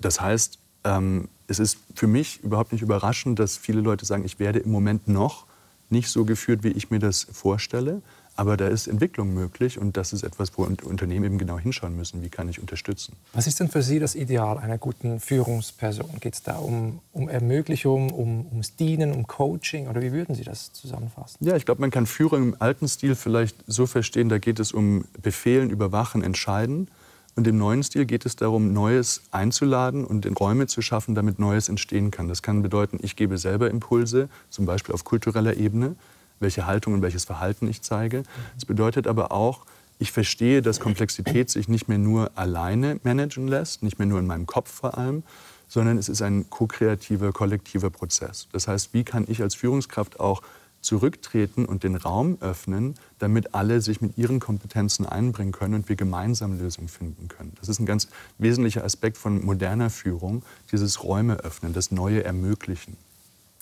Das heißt, ähm, es ist für mich überhaupt nicht überraschend, dass viele Leute sagen, ich werde im Moment noch nicht so geführt, wie ich mir das vorstelle. Aber da ist Entwicklung möglich und das ist etwas, wo Unternehmen eben genau hinschauen müssen, wie kann ich unterstützen. Was ist denn für Sie das Ideal einer guten Führungsperson? Geht es da um, um Ermöglichung, um, ums Dienen, um Coaching oder wie würden Sie das zusammenfassen? Ja, ich glaube, man kann Führung im alten Stil vielleicht so verstehen, da geht es um Befehlen, Überwachen, Entscheiden. Und im neuen Stil geht es darum, Neues einzuladen und Räume zu schaffen, damit Neues entstehen kann. Das kann bedeuten, ich gebe selber Impulse, zum Beispiel auf kultureller Ebene welche Haltung und welches Verhalten ich zeige. Es bedeutet aber auch, ich verstehe, dass Komplexität sich nicht mehr nur alleine managen lässt, nicht mehr nur in meinem Kopf vor allem, sondern es ist ein ko-kreativer, kollektiver Prozess. Das heißt, wie kann ich als Führungskraft auch zurücktreten und den Raum öffnen, damit alle sich mit ihren Kompetenzen einbringen können und wir gemeinsam Lösungen finden können. Das ist ein ganz wesentlicher Aspekt von moderner Führung, dieses Räume öffnen, das Neue ermöglichen.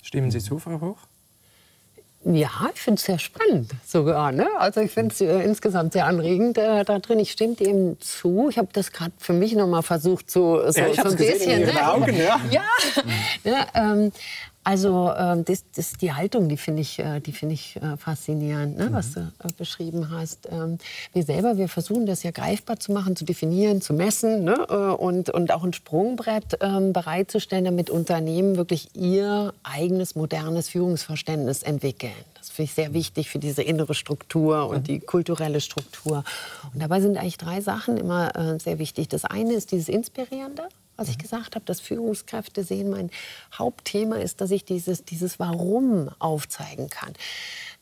Stimmen Sie zu, Frau Hoch? Ja, ich finde es sehr spannend sogar. Ne? Also ich finde es äh, insgesamt sehr anregend äh, da drin. Ich stimme dem zu. Ich habe das gerade für mich noch mal versucht, so, so, ja, so ein bisschen. Ne? Augen, ja. ja. ja (laughs) ähm, also ähm, das, das, die Haltung, die finde ich, äh, die find ich äh, faszinierend, ne, mhm. was du äh, beschrieben hast. Ähm, wir selber, wir versuchen das ja greifbar zu machen, zu definieren, zu messen ne, äh, und, und auch ein Sprungbrett ähm, bereitzustellen, damit Unternehmen wirklich ihr eigenes modernes Führungsverständnis entwickeln. Das finde ich sehr wichtig für diese innere Struktur und die kulturelle Struktur. Und dabei sind eigentlich drei Sachen immer äh, sehr wichtig. Das eine ist dieses Inspirierende was ich gesagt habe, dass Führungskräfte sehen, mein Hauptthema ist, dass ich dieses, dieses Warum aufzeigen kann.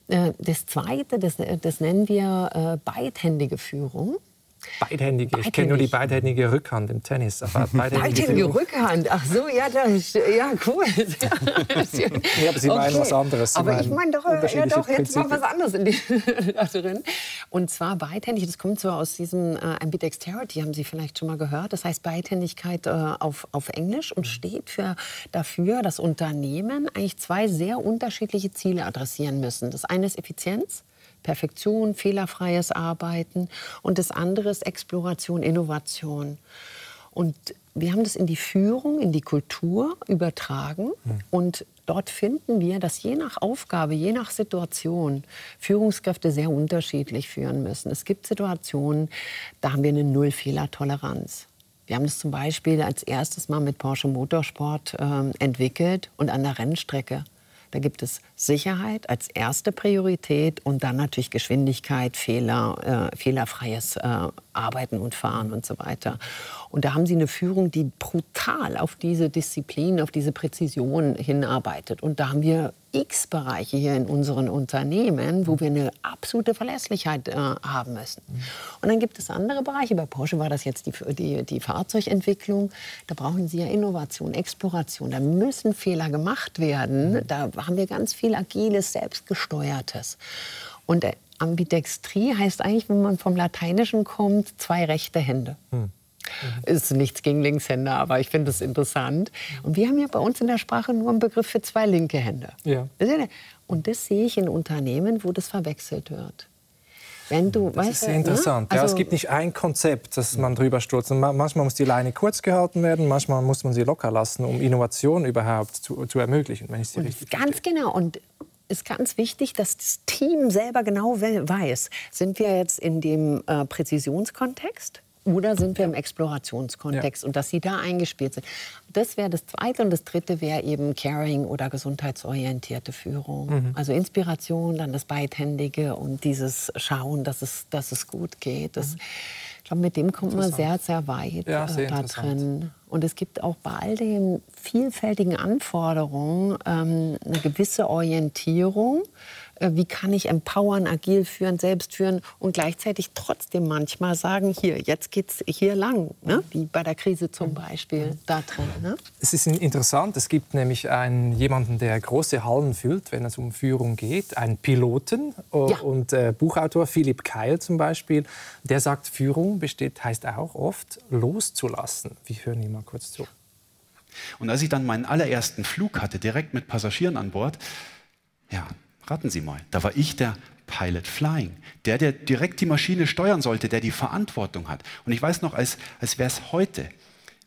Äh, das Zweite, das, das nennen wir äh, beidhändige Führung. Beidhändige. Ich kenne nur die beidhändige Rückhand im Tennis. Aber (laughs) beidhändige, beidhändige Rückhand. Ach so, ja, das, ja cool. (laughs) ja, aber Sie meinen was anderes. Sie aber ich meine doch, ja, doch jetzt noch was anderes in die, (laughs) da drin. Und zwar beidhändig. Das kommt so aus diesem äh, Ambidexterity, haben Sie vielleicht schon mal gehört. Das heißt Beidhändigkeit äh, auf, auf Englisch und steht für, dafür, dass Unternehmen eigentlich zwei sehr unterschiedliche Ziele adressieren müssen. Das eine ist Effizienz. Perfektion, fehlerfreies Arbeiten und das andere ist Exploration, Innovation. Und wir haben das in die Führung, in die Kultur übertragen mhm. und dort finden wir, dass je nach Aufgabe, je nach Situation Führungskräfte sehr unterschiedlich führen müssen. Es gibt Situationen, da haben wir eine Null-Fehler-Toleranz. Wir haben das zum Beispiel als erstes Mal mit Porsche Motorsport äh, entwickelt und an der Rennstrecke da gibt es Sicherheit als erste Priorität und dann natürlich Geschwindigkeit, Fehler, äh, fehlerfreies äh, Arbeiten und Fahren und so weiter. Und da haben sie eine Führung, die brutal auf diese Disziplin, auf diese Präzision hinarbeitet. Und da haben wir x Bereiche hier in unseren Unternehmen, wo wir eine absolute Verlässlichkeit äh, haben müssen. Und dann gibt es andere Bereiche. Bei Porsche war das jetzt die, die, die Fahrzeugentwicklung. Da brauchen sie ja Innovation, Exploration. Da müssen Fehler gemacht werden. Da haben wir ganz viel agiles, selbstgesteuertes. Und Ambidextrie heißt eigentlich, wenn man vom Lateinischen kommt, zwei rechte Hände. Hm. Mhm. Ist nichts gegen Linkshänder, aber ich finde es interessant. Und wir haben ja bei uns in der Sprache nur einen Begriff für zwei linke Hände. Ja. Und das sehe ich in Unternehmen, wo das verwechselt wird. Wenn du, das weißt, ist sehr ne? interessant. Ne? Also, ja, es gibt nicht ein Konzept, das man drüber stürzt. manchmal muss die Leine kurz gehalten werden, manchmal muss man sie locker lassen, um Innovation überhaupt zu, zu ermöglichen, wenn ich sie richtig Ganz verstehe. genau. Und ist ganz wichtig, dass das Team selber genau weiß, sind wir jetzt in dem äh, Präzisionskontext oder sind wir im Explorationskontext ja. und dass sie da eingespielt sind. Das wäre das Zweite. Und das Dritte wäre eben Caring oder gesundheitsorientierte Führung. Mhm. Also Inspiration, dann das Beidhändige und dieses Schauen, dass es, dass es gut geht. Das, mhm. Ich glaube, mit dem kommt man sehr, sehr weit ja, sehr äh, da drin. Und es gibt auch bei all den vielfältigen Anforderungen ähm, eine gewisse Orientierung wie kann ich empowern, agil führen, selbst führen und gleichzeitig trotzdem manchmal sagen, hier, jetzt geht es hier lang, ne? wie bei der Krise zum Beispiel da drin. Ne? Es ist interessant, es gibt nämlich einen, jemanden, der große Hallen füllt, wenn es um Führung geht, einen Piloten ja. und äh, Buchautor Philipp Keil zum Beispiel, der sagt, Führung besteht, heißt auch oft loszulassen. Wir hören ihn mal kurz zu. Und als ich dann meinen allerersten Flug hatte, direkt mit Passagieren an Bord, ja, Raten Sie mal, da war ich der Pilot Flying, der, der direkt die Maschine steuern sollte, der die Verantwortung hat. Und ich weiß noch, als, als wäre es heute,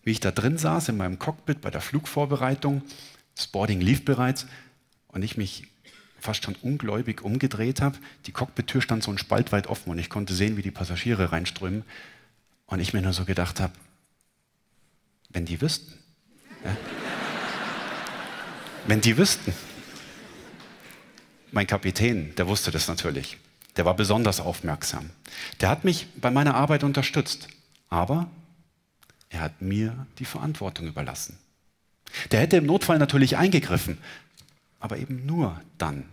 wie ich da drin saß in meinem Cockpit bei der Flugvorbereitung, das Boarding lief bereits und ich mich fast schon ungläubig umgedreht habe. Die Cockpit-Tür stand so ein Spalt weit offen und ich konnte sehen, wie die Passagiere reinströmen. Und ich mir nur so gedacht habe, wenn die wüssten. Ja? wenn die wüssten mein Kapitän, der wusste das natürlich. Der war besonders aufmerksam. Der hat mich bei meiner Arbeit unterstützt. Aber er hat mir die Verantwortung überlassen. Der hätte im Notfall natürlich eingegriffen, aber eben nur dann.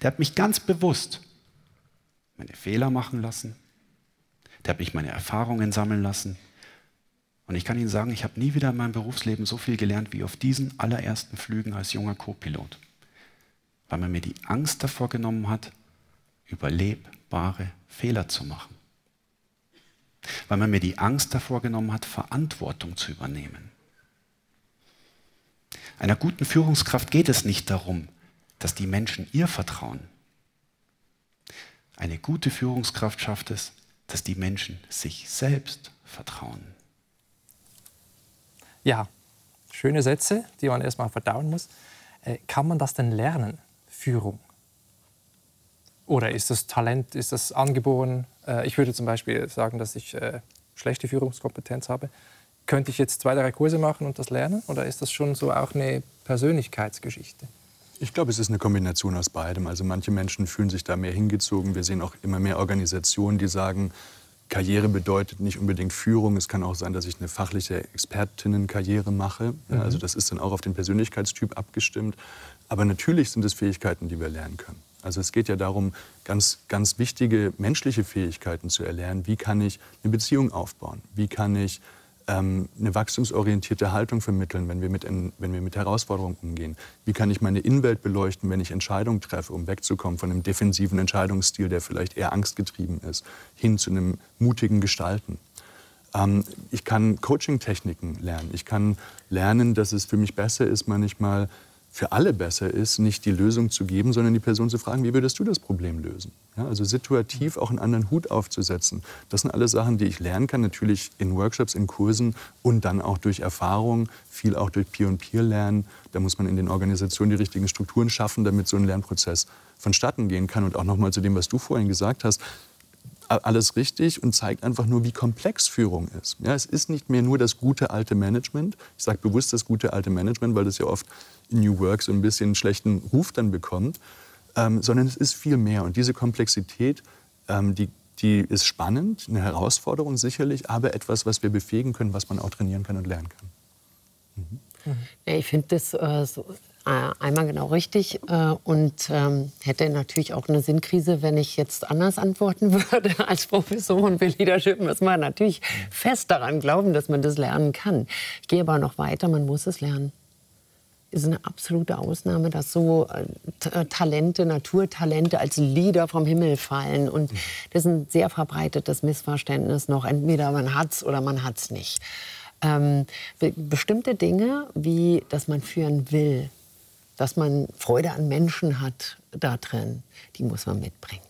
Der hat mich ganz bewusst meine Fehler machen lassen. Der hat mich meine Erfahrungen sammeln lassen. Und ich kann Ihnen sagen, ich habe nie wieder in meinem Berufsleben so viel gelernt wie auf diesen allerersten Flügen als junger Co-Pilot weil man mir die Angst davor genommen hat, überlebbare Fehler zu machen. Weil man mir die Angst davor genommen hat, Verantwortung zu übernehmen. Einer guten Führungskraft geht es nicht darum, dass die Menschen ihr vertrauen. Eine gute Führungskraft schafft es, dass die Menschen sich selbst vertrauen. Ja, schöne Sätze, die man erstmal verdauen muss. Äh, kann man das denn lernen? Führung? Oder ist das Talent, ist das angeboren? Äh, ich würde zum Beispiel sagen, dass ich äh, schlechte Führungskompetenz habe. Könnte ich jetzt zwei, drei Kurse machen und das lernen? Oder ist das schon so auch eine Persönlichkeitsgeschichte? Ich glaube, es ist eine Kombination aus beidem. Also manche Menschen fühlen sich da mehr hingezogen. Wir sehen auch immer mehr Organisationen, die sagen, Karriere bedeutet nicht unbedingt Führung. Es kann auch sein, dass ich eine fachliche Expertinnenkarriere mache. Mhm. Also das ist dann auch auf den Persönlichkeitstyp abgestimmt. Aber natürlich sind es Fähigkeiten, die wir lernen können. Also es geht ja darum, ganz, ganz wichtige menschliche Fähigkeiten zu erlernen. Wie kann ich eine Beziehung aufbauen? Wie kann ich ähm, eine wachstumsorientierte Haltung vermitteln, wenn wir, mit, wenn wir mit Herausforderungen umgehen? Wie kann ich meine Innenwelt beleuchten, wenn ich Entscheidungen treffe, um wegzukommen von einem defensiven Entscheidungsstil, der vielleicht eher angstgetrieben ist, hin zu einem mutigen Gestalten? Ähm, ich kann Coaching-Techniken lernen. Ich kann lernen, dass es für mich besser ist, manchmal für alle besser ist, nicht die Lösung zu geben, sondern die Person zu fragen, wie würdest du das Problem lösen? Ja, also situativ auch einen anderen Hut aufzusetzen. Das sind alles Sachen, die ich lernen kann, natürlich in Workshops, in Kursen und dann auch durch Erfahrung, viel auch durch Peer-und-Peer-Lernen. Da muss man in den Organisationen die richtigen Strukturen schaffen, damit so ein Lernprozess vonstatten gehen kann. Und auch nochmal zu dem, was du vorhin gesagt hast, alles richtig und zeigt einfach nur, wie komplex Führung ist. Ja, es ist nicht mehr nur das gute alte Management. Ich sage bewusst das gute alte Management, weil das ja oft in New Work so ein bisschen einen schlechten Ruf dann bekommt, ähm, sondern es ist viel mehr. Und diese Komplexität, ähm, die, die ist spannend, eine Herausforderung sicherlich, aber etwas, was wir befähigen können, was man auch trainieren kann und lernen kann. Mhm. Ich finde das äh, so einmal genau richtig äh, und ähm, hätte natürlich auch eine Sinnkrise, wenn ich jetzt anders antworten (laughs) würde als Professorin für Leadership. Muss man natürlich fest daran glauben, dass man das lernen kann. Ich gehe aber noch weiter, man muss es lernen. ist eine absolute Ausnahme, dass so äh, Talente, Naturtalente als Lieder vom Himmel fallen. Und das ist ein sehr verbreitetes Missverständnis noch. Entweder man hat es oder man hat es nicht. Ähm, be bestimmte Dinge, wie dass man führen will, dass man Freude an Menschen hat da drin, die muss man mitbringen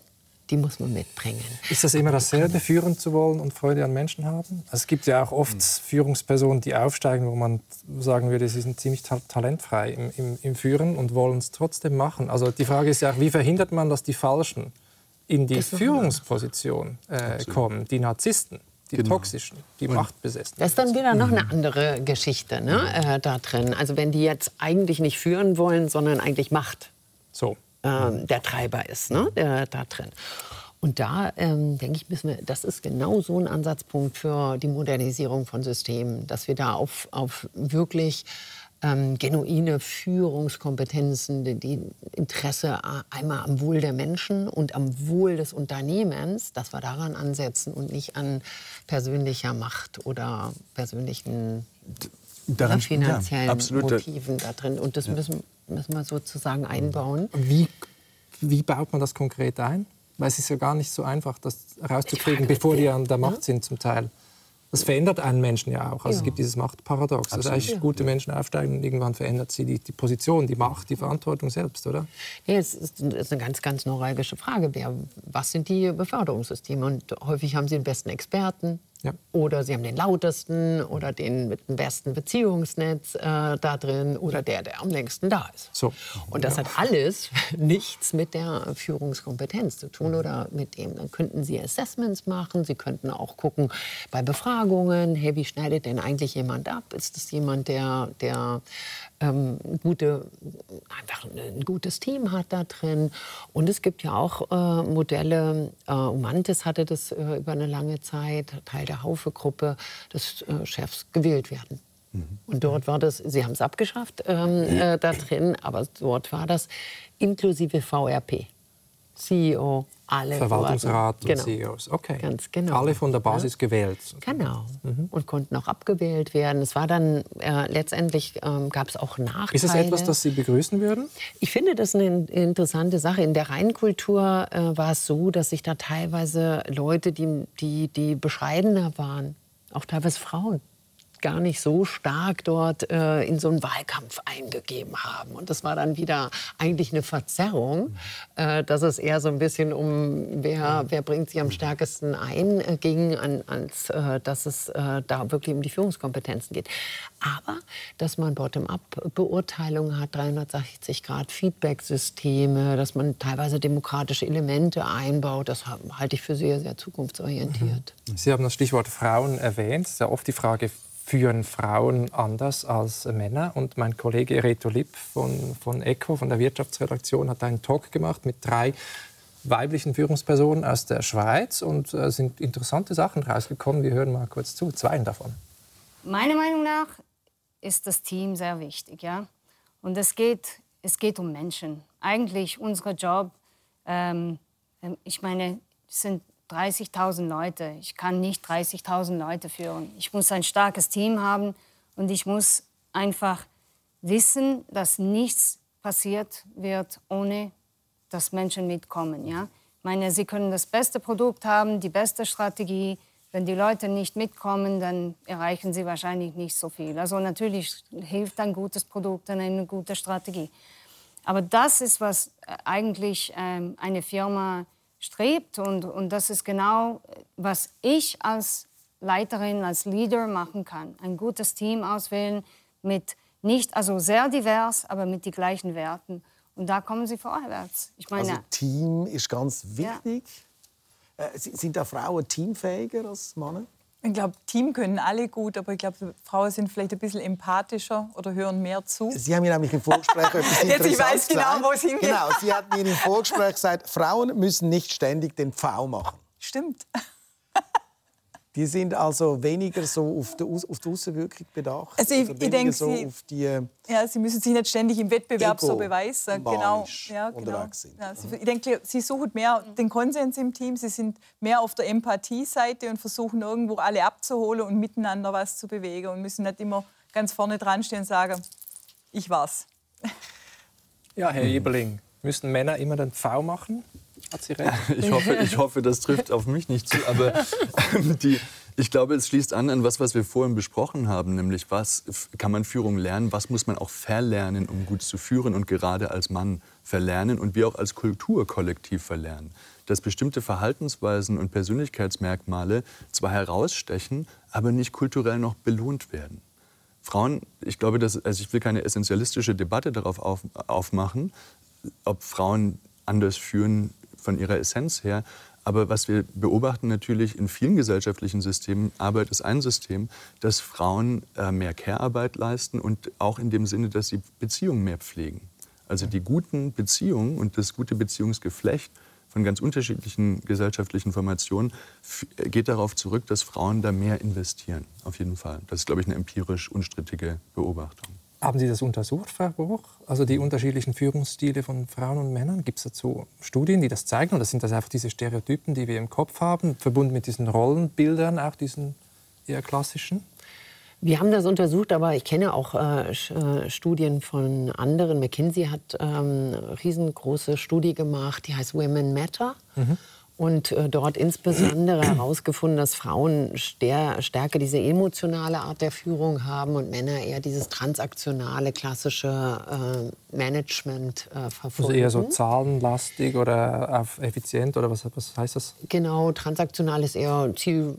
die muss man mitbringen. Ist das immer dasselbe, führen zu wollen und Freude an Menschen haben? Also es gibt ja auch oft mhm. Führungspersonen, die aufsteigen, wo man sagen würde, sie sind ziemlich ta talentfrei im, im, im Führen und wollen es trotzdem machen. Also die Frage ist ja, wie verhindert man, dass die Falschen in die Führungsposition äh, kommen, die Narzissten? Die genau. toxischen, die machtbesessen. Das ist dann wieder noch eine andere Geschichte ne, äh, da drin. Also wenn die jetzt eigentlich nicht führen wollen, sondern eigentlich Macht. So ähm, der Treiber ist, ne? der, da drin. Und da ähm, denke ich, müssen wir, das ist genau so ein Ansatzpunkt für die Modernisierung von Systemen, dass wir da auf, auf wirklich ähm, genuine Führungskompetenzen, die, die Interesse einmal am Wohl der Menschen und am Wohl des Unternehmens, dass wir daran ansetzen und nicht an persönlicher Macht oder persönlichen daran, finanziellen ja, Motiven da drin. Und das ja. müssen, müssen wir sozusagen einbauen. Wie, wie baut man das konkret ein? Weil es ist ja gar nicht so einfach, das rauszukriegen, bevor die an der Macht sind zum Teil. Das verändert einen Menschen ja auch. Also ja. es gibt dieses Machtparadox. Also eigentlich gute Menschen aufsteigen und irgendwann verändert sie die, die Position, die Macht, die Verantwortung selbst, oder? Nee, es ist, ist eine ganz, ganz neuralgische Frage. Was sind die Beförderungssysteme? Und häufig haben sie den besten Experten, ja. Oder sie haben den lautesten oder den mit dem besten Beziehungsnetz äh, da drin oder der, der am längsten da ist. So. Und das ja. hat alles (laughs) nichts mit der Führungskompetenz zu tun oder mit dem. Dann könnten sie Assessments machen, sie könnten auch gucken bei Befragungen, hey, wie schneidet denn eigentlich jemand ab? Ist das jemand, der, der ähm, gute, einfach ein gutes Team hat da drin. Und es gibt ja auch äh, Modelle, äh, Umantis hatte das äh, über eine lange Zeit, Teil der Haufe-Gruppe, dass äh, Chefs gewählt werden. Mhm. Und dort war das, Sie haben es abgeschafft ähm, äh, da drin, aber dort war das inklusive VRP. CEO, alle. Verwaltungsrat und genau. CEOs. Okay. Ganz genau. Alle von der Basis ja. gewählt. Genau. Mhm. Und konnten auch abgewählt werden. Es war dann äh, letztendlich ähm, gab es auch Nachteile. Ist es etwas, das Sie begrüßen würden? Ich finde das eine interessante Sache. In der Rheinkultur äh, war es so, dass sich da teilweise Leute, die, die, die bescheidener waren, auch teilweise Frauen, gar nicht so stark dort äh, in so einen Wahlkampf eingegeben haben. Und das war dann wieder eigentlich eine Verzerrung, äh, dass es eher so ein bisschen um, wer, wer bringt sich am stärksten ein, äh, ging, an, als äh, dass es äh, da wirklich um die Führungskompetenzen geht. Aber dass man Bottom-up-Beurteilungen hat, 360 Grad Feedback-Systeme, dass man teilweise demokratische Elemente einbaut, das halte ich für sehr, sehr zukunftsorientiert. Sie haben das Stichwort Frauen erwähnt. Sehr oft die Frage, führen Frauen anders als Männer. Und mein Kollege Reto Lipp von, von ECO, von der Wirtschaftsredaktion, hat einen Talk gemacht mit drei weiblichen Führungspersonen aus der Schweiz und äh, sind interessante Sachen rausgekommen. Wir hören mal kurz zu, zwei davon. Meiner Meinung nach ist das Team sehr wichtig, ja. Und es geht, es geht um Menschen. Eigentlich unser Job. Ähm, ähm ich meine, sind 30.000 Leute. Ich kann nicht 30.000 Leute führen. Ich muss ein starkes Team haben und ich muss einfach wissen, dass nichts passiert wird, ohne dass Menschen mitkommen. Ja? Ich meine, sie können das beste Produkt haben, die beste Strategie. Wenn die Leute nicht mitkommen, dann erreichen sie wahrscheinlich nicht so viel. Also natürlich hilft ein gutes Produkt und eine gute Strategie. Aber das ist, was eigentlich ähm, eine Firma strebt. Und, und das ist genau, was ich als Leiterin, als Leader machen kann. Ein gutes Team auswählen mit nicht, also sehr divers, aber mit den gleichen Werten. Und da kommen sie vorwärts. Ich meine, also Team ist ganz wichtig. Ja. Äh, sind da Frauen teamfähiger als Männer? Ich glaube, Team können alle gut, aber ich glaube, Frauen sind vielleicht ein bisschen empathischer oder hören mehr zu. Sie haben mir nämlich im Vorgespräch etwas (laughs) Jetzt ich weiß genau, wo es hingeht. Genau, Sie hatten mir im Vorgespräch gesagt, Frauen müssen nicht ständig den Pfau machen. Stimmt. Die sind also weniger so auf die, auf die Außenwirkung bedacht. Also ich, ich denke, so sie, die, äh, ja, sie müssen sich nicht ständig im Wettbewerb Ego so beweisen. Genau. Ja, genau. Sind. Ja, sie, ich denke, sie suchen mehr den Konsens im Team. Sie sind mehr auf der Empathie-Seite und versuchen irgendwo alle abzuholen und miteinander was zu bewegen und müssen nicht immer ganz vorne dran stehen und sagen, ich war's. Ja, Herr Eberling, müssen Männer immer den V machen? Hat sie recht? (laughs) Ich hoffe, ich hoffe, das trifft auf mich nicht zu. Aber ähm, die, ich glaube, es schließt an an was, was wir vorhin besprochen haben, nämlich was kann man Führung lernen, was muss man auch verlernen, um gut zu führen und gerade als Mann verlernen und wir auch als Kultur kollektiv verlernen. Dass bestimmte Verhaltensweisen und Persönlichkeitsmerkmale zwar herausstechen, aber nicht kulturell noch belohnt werden. Frauen, ich glaube, dass, also ich will keine essentialistische Debatte darauf auf, aufmachen, ob Frauen anders führen von ihrer Essenz her. Aber was wir beobachten natürlich in vielen gesellschaftlichen Systemen, Arbeit ist ein System, dass Frauen äh, mehr Care-Arbeit leisten und auch in dem Sinne, dass sie Beziehungen mehr pflegen. Also die guten Beziehungen und das gute Beziehungsgeflecht von ganz unterschiedlichen gesellschaftlichen Formationen geht darauf zurück, dass Frauen da mehr investieren. Auf jeden Fall. Das ist, glaube ich, eine empirisch unstrittige Beobachtung. Haben Sie das untersucht, Frau Bruch? Also die unterschiedlichen Führungsstile von Frauen und Männern? Gibt es dazu Studien, die das zeigen? Oder sind das einfach diese Stereotypen, die wir im Kopf haben, verbunden mit diesen Rollenbildern, auch diesen eher klassischen? Wir haben das untersucht, aber ich kenne auch äh, äh Studien von anderen. McKinsey hat ähm, eine riesengroße Studie gemacht, die heißt Women Matter. Mhm und äh, dort insbesondere herausgefunden, dass Frauen stärker diese emotionale Art der Führung haben und Männer eher dieses transaktionale, klassische äh, Management äh, verfolgen. Also eher so zahlenlastig oder effizient oder was, was heißt das? Genau, transaktional ist eher Ziel,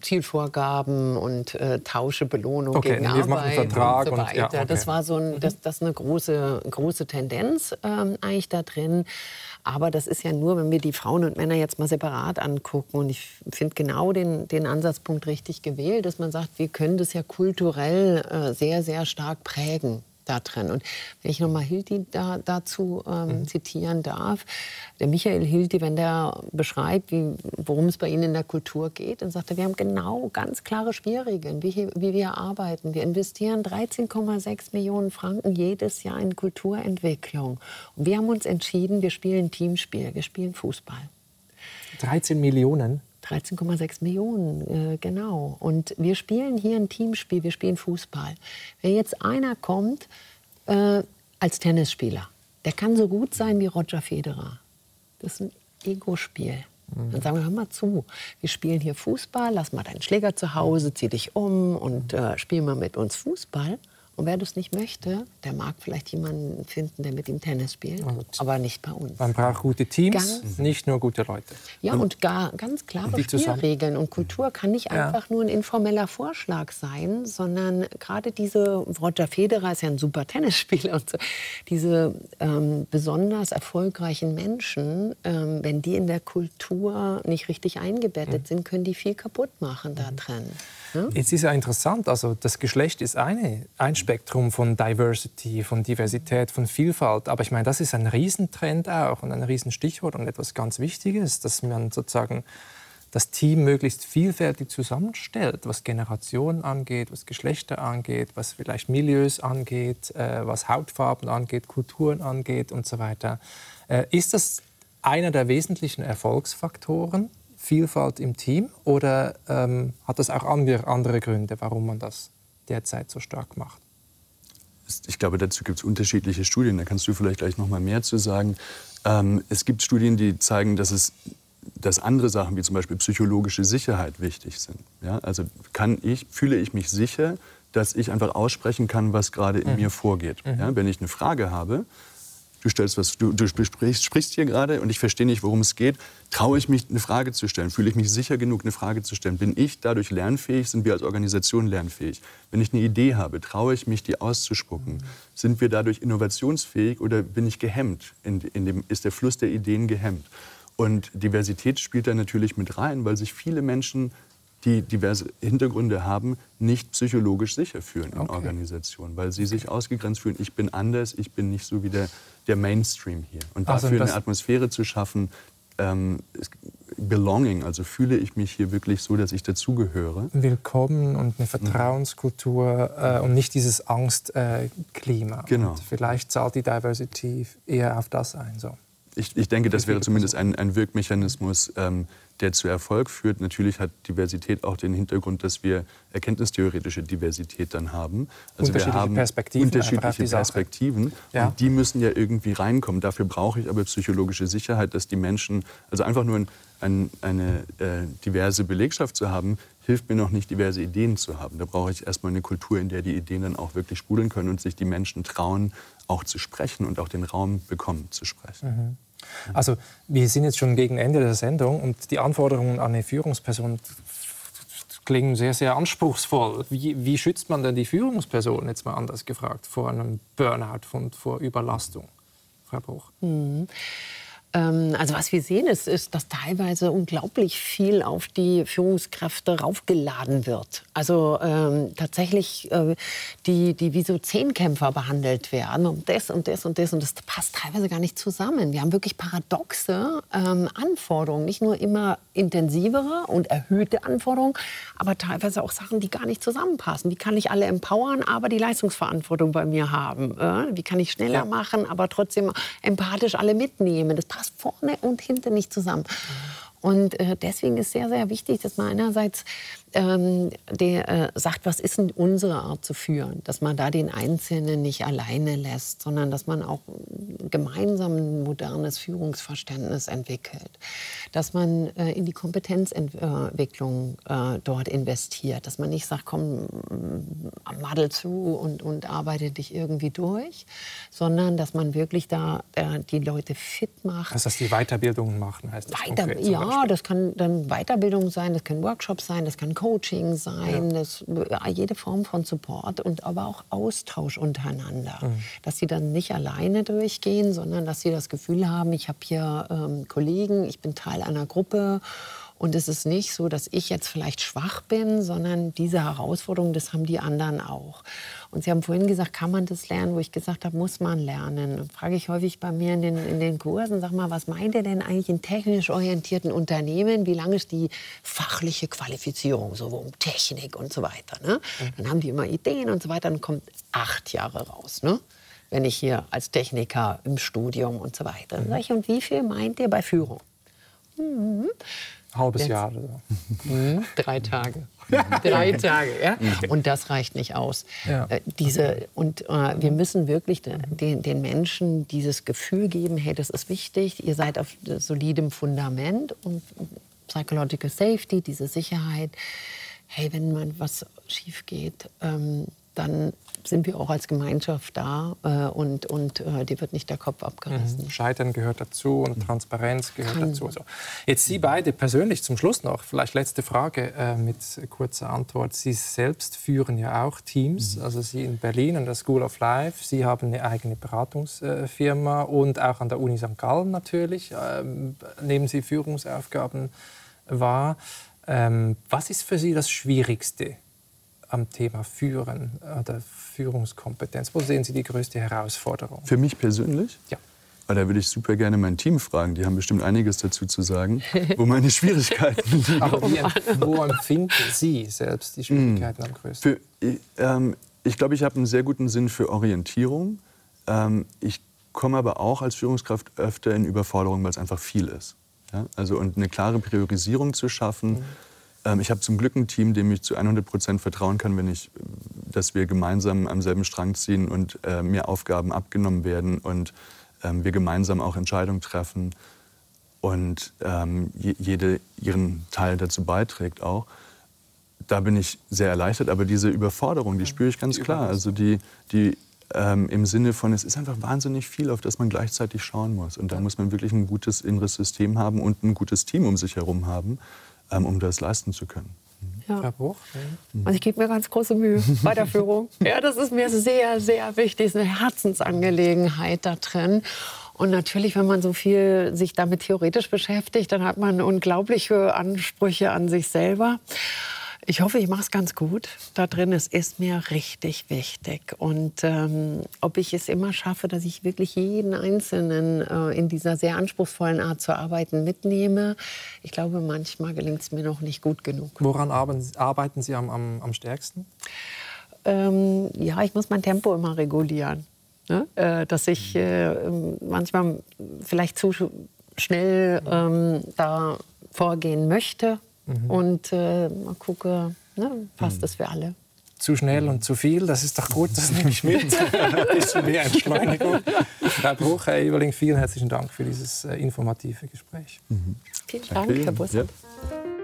Zielvorgaben und äh, Tausche Belohnung okay, gegen Arbeit und so weiter. Und, ja, okay. Das war so ein, das, das ist eine große, große Tendenz ähm, eigentlich da drin. Aber das ist ja nur, wenn wir die Frauen und Männer jetzt mal separat angucken. Und ich finde genau den, den Ansatzpunkt richtig gewählt, dass man sagt, wir können das ja kulturell äh, sehr, sehr stark prägen da drin. Und wenn ich nochmal Hilti da, dazu ähm, mhm. zitieren darf, der Michael Hilti, wenn der beschreibt, worum es bei Ihnen in der Kultur geht, dann sagt er, wir haben genau ganz klare Spielregeln, wie, wie wir arbeiten. Wir investieren 13,6 Millionen Franken jedes Jahr in Kulturentwicklung. Und wir haben uns entschieden, wir spielen Teamspiel, wir spielen Fußball. 13 Millionen? 13,6 Millionen, äh, genau. Und wir spielen hier ein Teamspiel, wir spielen Fußball. Wenn jetzt einer kommt äh, als Tennisspieler, der kann so gut sein wie Roger Federer. Das ist ein Ego-Spiel. Mhm. Dann sagen wir, hör mal zu, wir spielen hier Fußball, lass mal deinen Schläger zu Hause, zieh dich um und äh, spiel mal mit uns Fußball. Und wer das nicht möchte, der mag vielleicht jemanden finden, der mit ihm Tennis spielt, und aber nicht bei uns. Man braucht gute Teams, ganz, nicht nur gute Leute. Ja, und, und gar, ganz klare Spielregeln. Und Kultur kann nicht ja. einfach nur ein informeller Vorschlag sein, sondern gerade diese, Roger Federer ist ja ein super Tennisspieler und so, diese ähm, besonders erfolgreichen Menschen, ähm, wenn die in der Kultur nicht richtig eingebettet mhm. sind, können die viel kaputt machen da drin. Ja? Jetzt ist ja interessant, also das Geschlecht ist eine, ein Spektrum von Diversity, von Diversität, von Vielfalt. Aber ich meine, das ist ein Riesentrend auch und ein Riesenstichwort und etwas ganz Wichtiges, dass man sozusagen das Team möglichst vielfältig zusammenstellt, was Generationen angeht, was Geschlechter angeht, was vielleicht Milieus angeht, äh, was Hautfarben angeht, Kulturen angeht und so weiter. Äh, ist das einer der wesentlichen Erfolgsfaktoren Vielfalt im Team oder ähm, hat das auch andere Gründe, warum man das derzeit so stark macht? Ich glaube, dazu gibt es unterschiedliche Studien. Da kannst du vielleicht gleich noch mal mehr zu sagen. Ähm, es gibt Studien, die zeigen, dass es dass andere Sachen wie zum Beispiel psychologische Sicherheit wichtig sind. Ja? Also kann ich, fühle ich mich sicher, dass ich einfach aussprechen kann, was gerade in mhm. mir vorgeht. Mhm. Ja? Wenn ich eine Frage habe, du stellst was, du, du sprichst, sprichst hier gerade und ich verstehe nicht, worum es geht. Traue ich mich, eine Frage zu stellen? Fühle ich mich sicher genug, eine Frage zu stellen? Bin ich dadurch lernfähig? Sind wir als Organisation lernfähig? Wenn ich eine Idee habe, traue ich mich, die auszuspucken? Sind wir dadurch innovationsfähig oder bin ich gehemmt? In, in dem, ist der Fluss der Ideen gehemmt? Und Diversität spielt da natürlich mit rein, weil sich viele Menschen die diverse Hintergründe haben, nicht psychologisch sicher fühlen in okay. Organisationen, weil sie sich ausgegrenzt fühlen. Ich bin anders, ich bin nicht so wie der, der Mainstream hier. Und also dafür eine Atmosphäre zu schaffen, ähm, Belonging, also fühle ich mich hier wirklich so, dass ich dazugehöre. Willkommen und eine Vertrauenskultur äh, und nicht dieses Angstklima. Äh, genau. Und vielleicht zahlt die Diversity eher auf das ein. So. Ich, ich denke, das wäre zumindest ein, ein Wirkmechanismus, ähm, der zu Erfolg führt. Natürlich hat Diversität auch den Hintergrund, dass wir erkenntnistheoretische Diversität dann haben. Also unterschiedliche wir haben Perspektiven, unterschiedliche Perspektiven ja. und die müssen ja irgendwie reinkommen. Dafür brauche ich aber psychologische Sicherheit, dass die Menschen, also einfach nur ein, ein, eine äh, diverse Belegschaft zu haben, hilft mir noch nicht, diverse Ideen zu haben. Da brauche ich erstmal eine Kultur, in der die Ideen dann auch wirklich sprudeln können und sich die Menschen trauen, auch zu sprechen und auch den Raum bekommen zu sprechen. Mhm. Also wir sind jetzt schon gegen Ende der Sendung und die Anforderungen an eine Führungsperson klingen sehr, sehr anspruchsvoll. Wie, wie schützt man denn die Führungsperson, jetzt mal anders gefragt, vor einem Burnout und vor Überlastung? Frau Bruch. Mhm. Ähm, also was wir sehen ist, ist, dass teilweise unglaublich viel auf die Führungskräfte raufgeladen wird. Also ähm, tatsächlich äh, die, die wie so Zehnkämpfer behandelt werden und das und das und das und das passt teilweise gar nicht zusammen. Wir haben wirklich paradoxe ähm, Anforderungen, nicht nur immer intensivere und erhöhte Anforderungen, aber teilweise auch Sachen, die gar nicht zusammenpassen. Wie kann ich alle empowern, aber die Leistungsverantwortung bei mir haben? Äh? Wie kann ich schneller ja. machen, aber trotzdem empathisch alle mitnehmen? Das passt vorne und hinten nicht zusammen. Und äh, deswegen ist sehr, sehr wichtig, dass man einerseits ähm, der äh, sagt, was ist denn unsere Art zu führen? Dass man da den Einzelnen nicht alleine lässt, sondern dass man auch gemeinsam ein modernes Führungsverständnis entwickelt. Dass man äh, in die Kompetenzentwicklung äh, dort investiert. Dass man nicht sagt, komm, madel zu und, und arbeite dich irgendwie durch, sondern dass man wirklich da äh, die Leute fit macht. Das heißt, die Weiterbildungen machen, heißt das Weiter, Ja, das kann dann Weiterbildung sein, das können Workshops sein, das kann Coaching sein, ja. das, jede Form von Support und aber auch Austausch untereinander. Mhm. Dass sie dann nicht alleine durchgehen, sondern dass sie das Gefühl haben, ich habe hier ähm, Kollegen, ich bin Teil einer Gruppe und es ist nicht so, dass ich jetzt vielleicht schwach bin, sondern diese Herausforderung, das haben die anderen auch. Und Sie haben vorhin gesagt, kann man das lernen, wo ich gesagt habe, muss man lernen. Dann frage ich häufig bei mir in den, in den Kursen, sag mal, was meint ihr denn eigentlich in technisch orientierten Unternehmen? Wie lange ist die fachliche Qualifizierung, so um Technik und so weiter? Ne? Mhm. Dann haben die immer Ideen und so weiter, dann kommt acht Jahre raus. Ne? wenn ich hier als Techniker im Studium und so weiter. Ich, und wie viel meint ihr bei Führung? Mhm halbes Jetzt. Jahr. Mhm. Drei Tage. (laughs) Drei Tage, ja. Und das reicht nicht aus. Ja. Äh, diese, und äh, wir müssen wirklich den, den, Menschen dieses Gefühl geben, hey, das ist wichtig, ihr seid auf solidem Fundament und Psychological Safety, diese Sicherheit. Hey, wenn mal was schief geht, ähm, dann sind wir auch als Gemeinschaft da äh, und, und äh, dir wird nicht der Kopf abgerissen. Mhm. Scheitern gehört dazu und Transparenz gehört Kann. dazu. So. Jetzt Sie beide persönlich zum Schluss noch, vielleicht letzte Frage äh, mit kurzer Antwort. Sie selbst führen ja auch Teams, mhm. also Sie in Berlin an der School of Life. Sie haben eine eigene Beratungsfirma und auch an der Uni St. Gallen natürlich ähm, nehmen Sie Führungsaufgaben wahr. Ähm, was ist für Sie das Schwierigste am Thema Führen oder Führungskompetenz? Wo sehen Sie die größte Herausforderung? Für mich persönlich? Ja. Aber da würde ich super gerne mein Team fragen. Die haben bestimmt einiges dazu zu sagen, wo meine (laughs) Schwierigkeiten liegen. Aber wo empfinden Sie selbst die Schwierigkeiten am größten? Für, ähm, ich glaube, ich habe einen sehr guten Sinn für Orientierung. Ähm, ich komme aber auch als Führungskraft öfter in Überforderung, weil es einfach viel ist. Ja? Also und eine klare Priorisierung zu schaffen. Mhm ich habe zum Glück ein Team, dem ich zu 100 Prozent vertrauen kann, wenn ich, dass wir gemeinsam am selben Strang ziehen und äh, mir Aufgaben abgenommen werden und ähm, wir gemeinsam auch Entscheidungen treffen und ähm, jede ihren Teil dazu beiträgt auch. Da bin ich sehr erleichtert, aber diese Überforderung, die spüre ich ganz klar. Also die, die ähm, im Sinne von, es ist einfach wahnsinnig viel, auf das man gleichzeitig schauen muss. Und da muss man wirklich ein gutes inneres System haben und ein gutes Team um sich herum haben, ähm, um das leisten zu können. Ja. Also ich gebe mir ganz große Mühe bei der Führung. (laughs) Ja, das ist mir sehr, sehr wichtig. Es ist eine Herzensangelegenheit da drin. Und natürlich, wenn man so viel sich damit theoretisch beschäftigt, dann hat man unglaubliche Ansprüche an sich selber. Ich hoffe, ich mache es ganz gut da drin. Es ist mir richtig wichtig. Und ähm, ob ich es immer schaffe, dass ich wirklich jeden Einzelnen äh, in dieser sehr anspruchsvollen Art zu arbeiten mitnehme, ich glaube, manchmal gelingt es mir noch nicht gut genug. Woran arbeiten Sie am, am, am stärksten? Ähm, ja, ich muss mein Tempo immer regulieren. Ne? Äh, dass ich äh, manchmal vielleicht zu schnell ähm, da vorgehen möchte. Mhm. Und äh, mal gucken, ne, passt mhm. das für alle zu schnell und zu viel. Das ist doch gut, das nehme ich mit. Ein bisschen mehr Entschleunigung. Herr Bruch, Herr Eberling, vielen herzlichen Dank für dieses äh, informative Gespräch. Mhm. Vielen Dank, Herr Bussard. Ja.